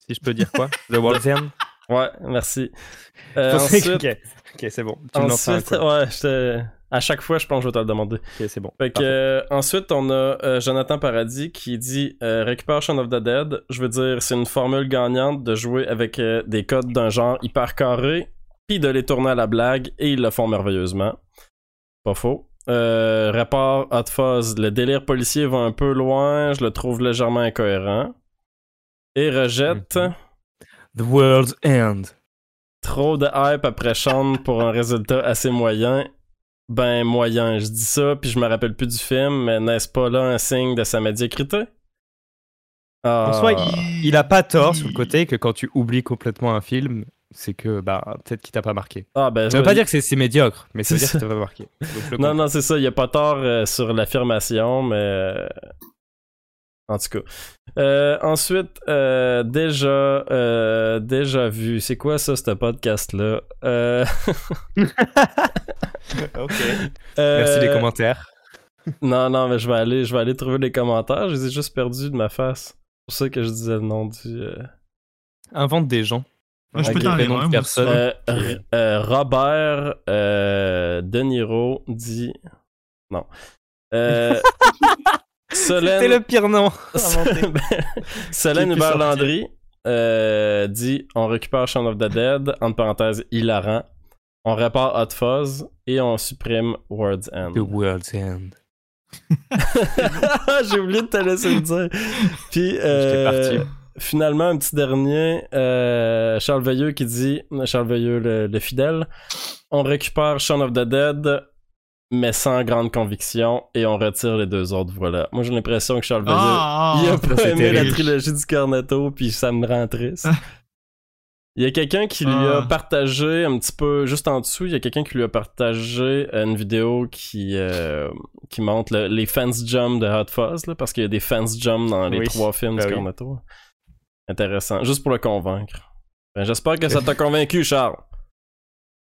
Si je peux dire quoi? The World's End? Ouais, merci. Euh, Je ensuite, Ok, c'est bon. Tu me ensuite coup. ouais, j'étais- à chaque fois, je pense que je vais te le demander. Ok, c'est bon. Fait que, Parfait. euh, ensuite, on a euh, Jonathan Paradis qui dit euh, récupère Shaun of the Dead. Je veux dire, c'est une formule gagnante de jouer avec euh, des codes d'un genre hyper carré, puis de les tourner à la blague, et ils le font merveilleusement. Pas faux. Répare Hot Fuzz. Le délire policier va un peu loin, je le trouve légèrement incohérent. Et rejette Mhm. The World's End. trop de hype après Shaun pour un résultat assez moyen. Ben, moyen, je dis ça, puis je me rappelle plus du film, mais n'est-ce pas là un signe de sa médiocrité? Ah. En soi, il, il a pas tort sur le côté que quand tu oublies complètement un film, c'est que bah peut-être qu'il t'a pas marqué. Ah, ben, Ça veut pas dire que c'est médiocre, mais ça veut C'est dire que t'a pas marqué. Donc, je Non, non, c'est ça, il y a pas tort euh, sur l'affirmation, mais. euh, En tout cas. Euh, ensuite, euh, déjà, euh, déjà vu. C'est quoi ça, ce podcast-là? Euh, ok. euh, Merci des commentaires. Non, non, mais je vais aller, je vais aller trouver les commentaires. Je les ai juste perdus de ma face. C'est pour ça que je disais le nom du. euh, Invente des gens. Moi, je peux t'en lire prénom de un. Euh, euh, Robert euh, De Niro dit. Non. Euh, Solène. C'était le pire nom. Solène Qui est plus Hubert sorti. Landry euh, dit On récupère Shaun of the Dead, entre parenthèses, hilarant. On répare Hot Fuzz et on supprime World's End. The World's End. J'ai oublié de te laisser le dire. Puis, euh, finalement, un petit dernier, euh, Charles Veilleux qui dit, Charles Veilleux le, le fidèle, on récupère Shaun of the Dead, mais sans grande conviction, et on retire les deux autres, voilà. Moi, j'ai l'impression que Charles Veilleux, Ah, il a ah, pas aimé la trilogie du Cornetto, puis ça me rend triste. Il y a quelqu'un qui lui a Ah. partagé un petit peu juste en dessous, il y a quelqu'un qui lui a partagé une vidéo qui euh, qui montre le- les fans jump de Hot Fuzz là, parce qu'il y a des fans jump dans les Oui. trois films Ben du oui. Cornetto. Intéressant, juste pour le convaincre. Ben, j'espère que ça t'a convaincu Charles.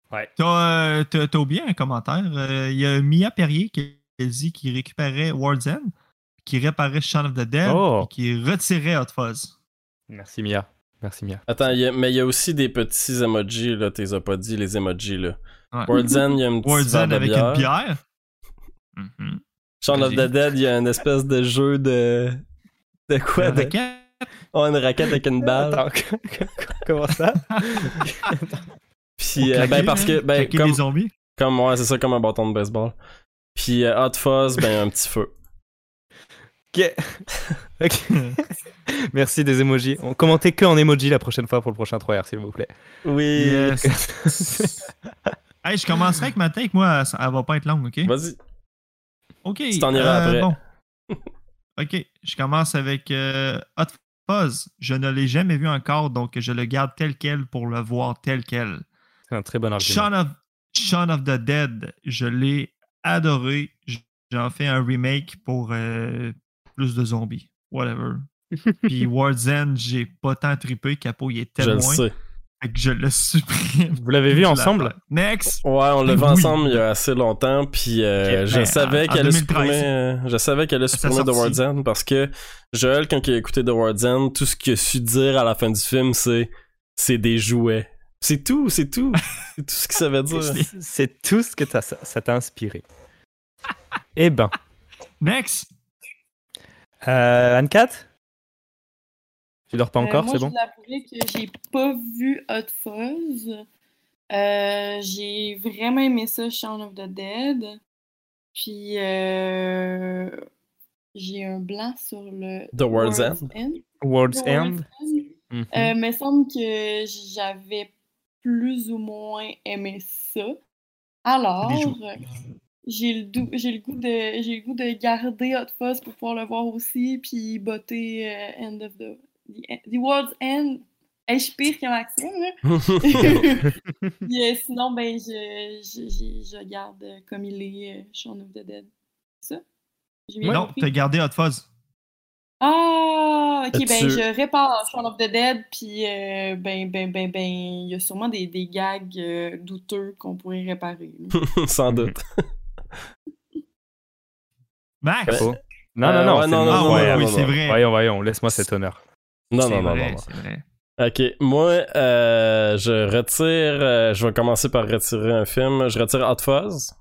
T'as, euh, t'as- t'as oublié un commentaire. Euh, Il y a Mia Perrier qui a dit qu'il récupérait World's End, qui réparait Shaun of the Dead, Oh. et qui retirait Hot Fuzz. Merci Mia. Merci Mia. Attends, il y a- mais il y a aussi des petits emojis là, t'es as pas dit les emojis là. Ouais. World's End, il y a un petit World's End avec bière. une bière? Mhm. Shaun of the. Dead, il y a une espèce de jeu de de quoi Une de... raquette? Oh, une raquette avec une balle. Attends, comment ça? Puis, euh, Claquer, ben, parce que, ben, comme, les zombies. comme, ouais, c'est ça, comme un bâton de baseball. Puis, euh, Hot Fuzz, ben, un petit feu. Ok. Ok. Merci des emojis. On commentez que en emoji la prochaine fois pour le prochain 3R, s'il vous plaît. Oui. Yes. hey, je commencerai avec ma take. Moi, ça- elle va pas être longue, OK? Vas-y. OK. Tu t'en iras après. Bon. OK. Je commence avec euh, Hot Fuzz. Je ne l'ai jamais vu encore, donc je le garde tel quel pour le voir tel quel. C'est un très bon argument. Shaun of, Shaun of the Dead, je l'ai adoré. J'en fais un remake pour euh, plus de zombies. Whatever. Puis World's End, j'ai pas tant trippé. Capo, il est Je le sais. Fait que je le supprime. Vous l'avez vu ensemble? Next! Ouais, on l'a vu Oui. ensemble il y a assez longtemps, puis euh, je ben, savais en- en qu'elle allait 2013. supprimer, euh, je savais qu'elle allait supprimer The. World's End parce que Joël, quand il a écouté The World's End, tout ce qu'il a su dire à la fin du film, c'est c'est des jouets. C'est tout, c'est tout. c'est tout ce qu'il savait dire. C'est tout ce que t'as- ça ça t'a inspiré. eh ben, Next! euh, Anne-Cat Tu dors pas Euh, encore, c'est bon? je que j'ai pas vu Hot Fuzz. Euh, j'ai vraiment aimé ça, Shaun of the Dead. Puis, euh, j'ai un blanc sur le The World's End? World's The End? World's End. Euh, me semble que j'avais plus ou moins aimé ça. Alors, jou- j'ai le, dou- le goût de j'ai le goût de garder Hot Fuzz pour pouvoir le voir aussi, puis botter euh, End of the, the, the World's End. Hey, je pire que Maxime, là. Euh, sinon, ben, je, je, je, je garde euh, comme il est euh, Shaun of the Dead. C'est ça? Non, t'as gardé Hot Fuzz. Ah, ok, ben je répare Shaun of the Dead, puis euh, ben, ben, ben, ben, il y a sûrement des, des gags euh, douteux qu'on pourrait réparer. Sans doute. Max! Oh. Non, non, Euh, non, ouais, non, non, non, ouais, non, oui, non, c'est non. vrai. Voyons, voyons, laisse-moi cet honneur. Non, non, non, vrai, non, non. C'est vrai. Ok, moi, euh, je retire. euh, je vais commencer par retirer un film. Je retire Hot Fuzz.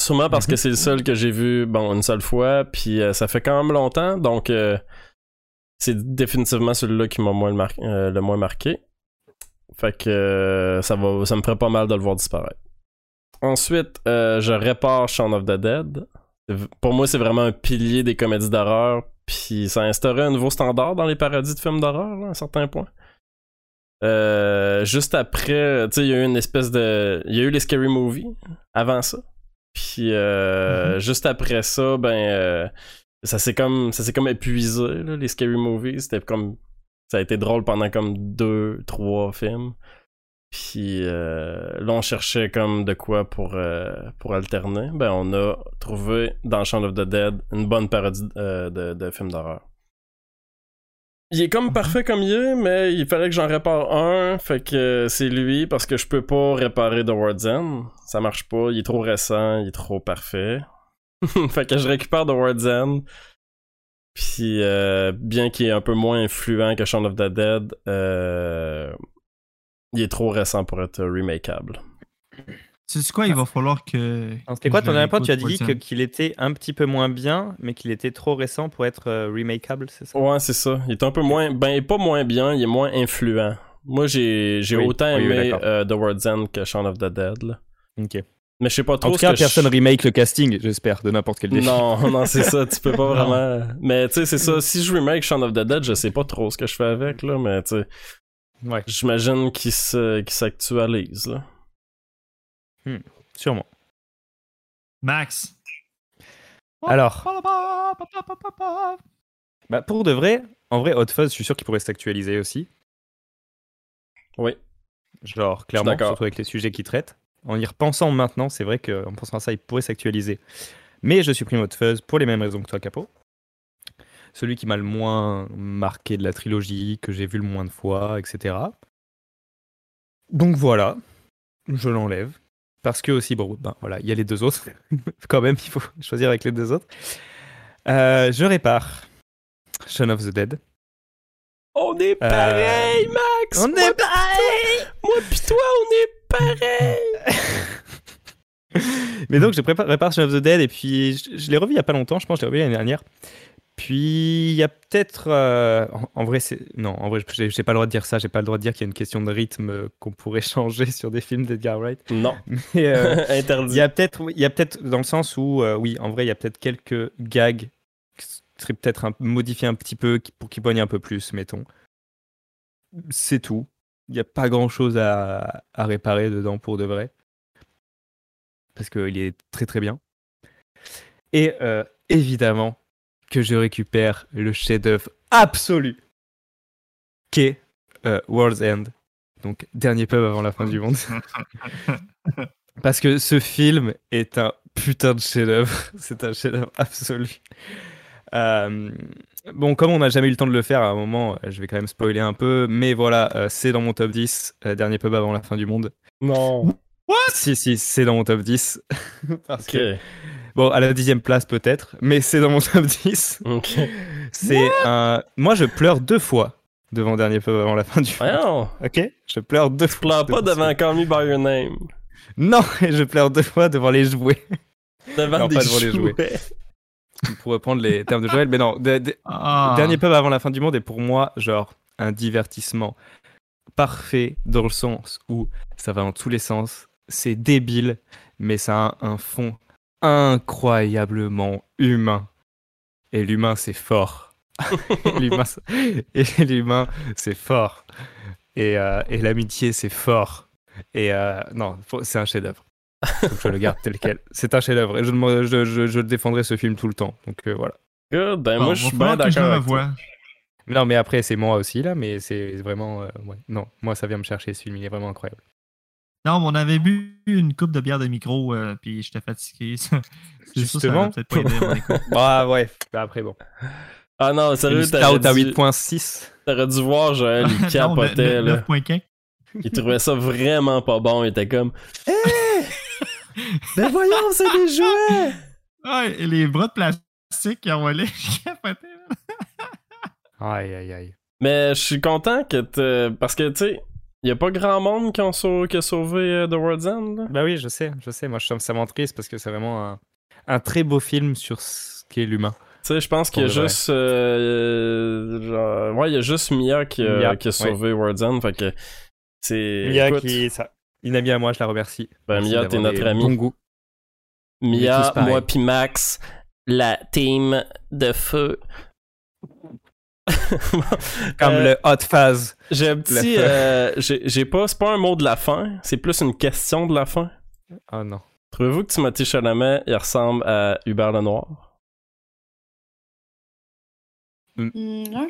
Sûrement parce que c'est le seul que j'ai vu, bon, une seule fois, puis euh, ça fait quand même longtemps, donc euh, c'est définitivement celui-là qui m'a moins le, mar- euh, le moins marqué. Fait que ça va, ça me ferait pas mal de le voir disparaître. Ensuite, je répare Shaun of the Dead. Pour moi, c'est vraiment un pilier des comédies d'horreur, puis ça a instauré un nouveau standard dans les parodies de films d'horreur, à un certain point. Euh, juste après, tu sais, il y a eu une espèce de. Il y a eu les Scary Movies avant ça. Puis euh, juste après ça, ben. euh, ça s'est comme ça s'est comme épuisé là, les scary movies. C'était comme ça a été drôle pendant comme deux trois films. Puis euh, là on cherchait comme de quoi pour euh, pour alterner. Ben on a trouvé dans Shaun of the Dead une bonne parodie euh, de, de film d'horreur il est comme parfait comme il est, mais il fallait que j'en répare un, fait que c'est lui parce que je peux pas réparer The World's End. Ça marche pas, il est trop récent, il est trop parfait. fait que je récupère The World's End. Puis euh, bien qu'il est un peu moins influent que Shaun of the Dead, euh, il est trop récent pour être remakeable. Sais quoi, il va falloir que. C'était quoi ton dernier point Tu as dit qu'il était un petit peu moins bien, mais qu'il était trop récent pour être euh, remakeable, c'est ça? Ouais, c'est ça. Il est un peu moins. Ben, il est pas moins bien, il est moins influent. Moi, j'ai j'ai Oui, autant oui, aimé euh, The World's End que Shaun of the Dead. là. Ok. Mais je sais pas trop En tout cas, que je- personne remake le casting, j'espère, de n'importe quel défi. Non, non, c'est ça, tu peux pas vraiment. Mais tu sais, c'est ça. Si je remake Shaun of the Dead, je sais pas trop ce que je fais avec, là, mais tu sais, Ouais, j'imagine qu'il se- qu'il s'actualise, là. sûrement. Max. Alors. Bah, pour de vrai, en vrai, Hot Fuzz, je suis sûr qu'il pourrait s'actualiser aussi. Oui. Genre, clairement, surtout avec les sujets qu'il traite. En y repensant maintenant, c'est vrai qu'en pensant à ça, il pourrait s'actualiser. Mais je supprime Hot Fuzz pour les mêmes raisons que toi, Capo. Celui qui m'a le moins marqué de la trilogie, que j'ai vu le moins de fois, etc. Donc voilà, je l'enlève. Parce que aussi, bon, ben voilà, il y a les deux autres. Quand même, il faut choisir avec les deux autres. Euh, je répare Shaun of the Dead. On est pareil, Max! On Moi est toi- Moi pis toi, on est pareil! Mais donc, je prépare, répare Shaun of the Dead et puis je, je l'ai revu il y a pas longtemps, je pense que je l'ai revu l'année dernière. Puis il y a peut-être. euh, en, en vrai, c'est. Non, en vrai, j'ai pas le droit de dire ça, j'ai pas le droit de dire qu'il y a une question de rythme euh, qu'on pourrait changer sur des films d'Edgar Wright. Non. Mais euh, il Interdit. y a peut-être il y a peut-être dans le sens où, oui, en vrai, il y a peut-être quelques gags qui seraient peut-être modifiés un petit peu pour qu'ils poignent un peu plus, mettons. C'est tout. Il n'y a pas grand-chose à, à réparer dedans pour de vrai. Parce qu'il est très très bien. Et évidemment que je récupère le chef-d'œuvre absolu qu'est euh, World's End. Donc, dernier pub avant la fin du monde. Parce que ce film est un putain de chef-d'œuvre. C'est un chef-d'œuvre absolu. Euh, bon, comme on n'a jamais eu le temps de le faire à un moment, euh, je vais quand même spoiler un peu. Mais voilà, euh, c'est dans mon top 10. euh, dernier pub avant la fin du monde. Non. Si, si, c'est dans mon top 10. Parce que, bon, à la dixième place peut-être, mais c'est dans mon top 10. Ok. C'est un. Moi, je pleure deux fois devant dernier pub avant la fin du monde. Voyons. Ok? Je pleure deux fois. Pleure pas devant Call Me By Your Name. Non, je pleure deux fois devant les jouets. Devant Non, des pas devant les jouets. pour reprendre les termes de Joël. Mais non, de- de- Ah. Dernier pub avant la fin du monde est pour moi, genre, un divertissement parfait dans le sens où ça va dans tous les sens. C'est débile, mais ça a un, un fond incroyablement humain. Et l'humain, c'est fort. l'humain, c'est- et l'humain, c'est fort. Et, euh, et l'amitié, c'est fort. Et euh, non, c'est un chef-d'œuvre. Je le garde tel quel. C'est un chef-d'œuvre. Et je, me- je, je, je défendrai ce film tout le temps. Donc euh, voilà. Good. Ben Bon, moi, je suis bien d'accord. Non, mais après, c'est moi aussi, là, mais c'est vraiment. euh, ouais. Non, moi, ça vient me chercher ce film, il est vraiment incroyable. Non, mais on avait bu une coupe de bière de micro, euh, puis j'étais fatigué. C'est ça, ça Justement? peut-être. Bah, ouais, après, bon. Ah non, sérieux, t'aurais à dû, 8.6. t'aurais dû voir Joël, il capotait, ne- là. 9.4. Il trouvait ça vraiment pas bon. Il était comme Ben voyons, c'est des jouets! Ouais, et les bras de plastique qui envolaient, je capotais. Aïe, aïe, aïe. Mais je suis content que t'aies- Parce que, tu sais, y a pas grand monde qui, ont sau- qui a sauvé euh, The World's End, là? Bah oui, je sais, je sais. Moi, je trouve ça triste parce que c'est vraiment un, un très beau film sur ce qu'est l'humain. Tu sais, je pense qu'il y a juste. euh, genre, ouais, il y a juste Mia qui a, Mia, qui a sauvé World's End. Fait que. C'est. Mia, écoute, qui, ça, une amie à moi, je la remercie. Ben, Mia, t'es notre amie. Mia, moi pis Max, la team de feu. Comme Euh, le Hot Phase. J'ai un petit. Euh, j'ai pas. C'est pas un mot de la fin, c'est plus une question de la fin. Oh non. Trouvez-vous que Timothée Chalamet, il ressemble à Hubert Lenoir? Hmm, un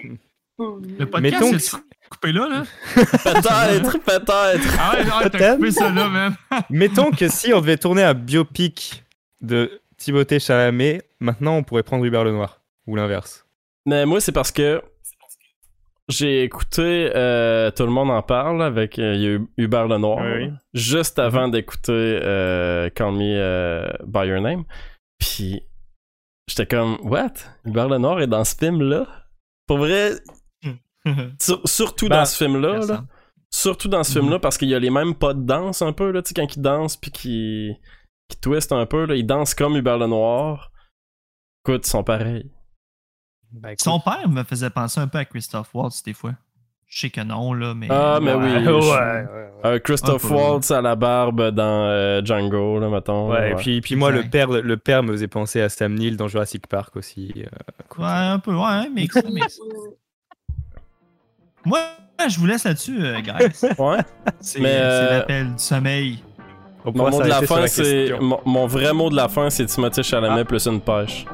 peu. Le podcast, Mettons c'est que- coupé là, là. Peut-être, peut-être. Ah ouais, ouais, t'as Peut-être. coupé ça là, man. Mettons que si on devait tourner un biopic de Timothée Chalamet, maintenant, on pourrait prendre Hubert Lenoir. Ou l'inverse. Mais moi, c'est parce que j'ai écouté euh, Tout le monde en parle avec euh, Hubert Lenoir Oui, juste avant d'écouter euh, Call Me euh, By Your Name. Puis j'étais comme, What? Hubert Lenoir est dans ce film-là? Pour vrai, sur- surtout Bah, dans ce film-là, Merci. là, surtout dans ce film-là, parce qu'il y a les mêmes pas de danse un peu, là, tu sais, quand il danse puis qu'il qu'il twist un peu, là, il danse comme Hubert Lenoir. Écoute, ils sont pareils. Écoute. Son père me faisait penser un peu à Christophe Waltz des fois. Je sais que non, là, mais. Ah, mais oui. ouais, je- ouais, ouais, ouais. Euh, Christophe. Waltz à la barbe dans euh, Django, là, mettons. Ouais, et puis, puis moi, le père, le père me faisait penser à Sam Neill dans Jurassic Park aussi. euh, Ouais, un peu, ouais, mais. mais- Moi, je vous laisse là-dessus, euh, guys. Ouais. C'est euh, l'appel du sommeil. on Mon mot de la fin, c'est. mon vrai mot de la fin, c'est Timothée Chalamet Ah. plus une pêche.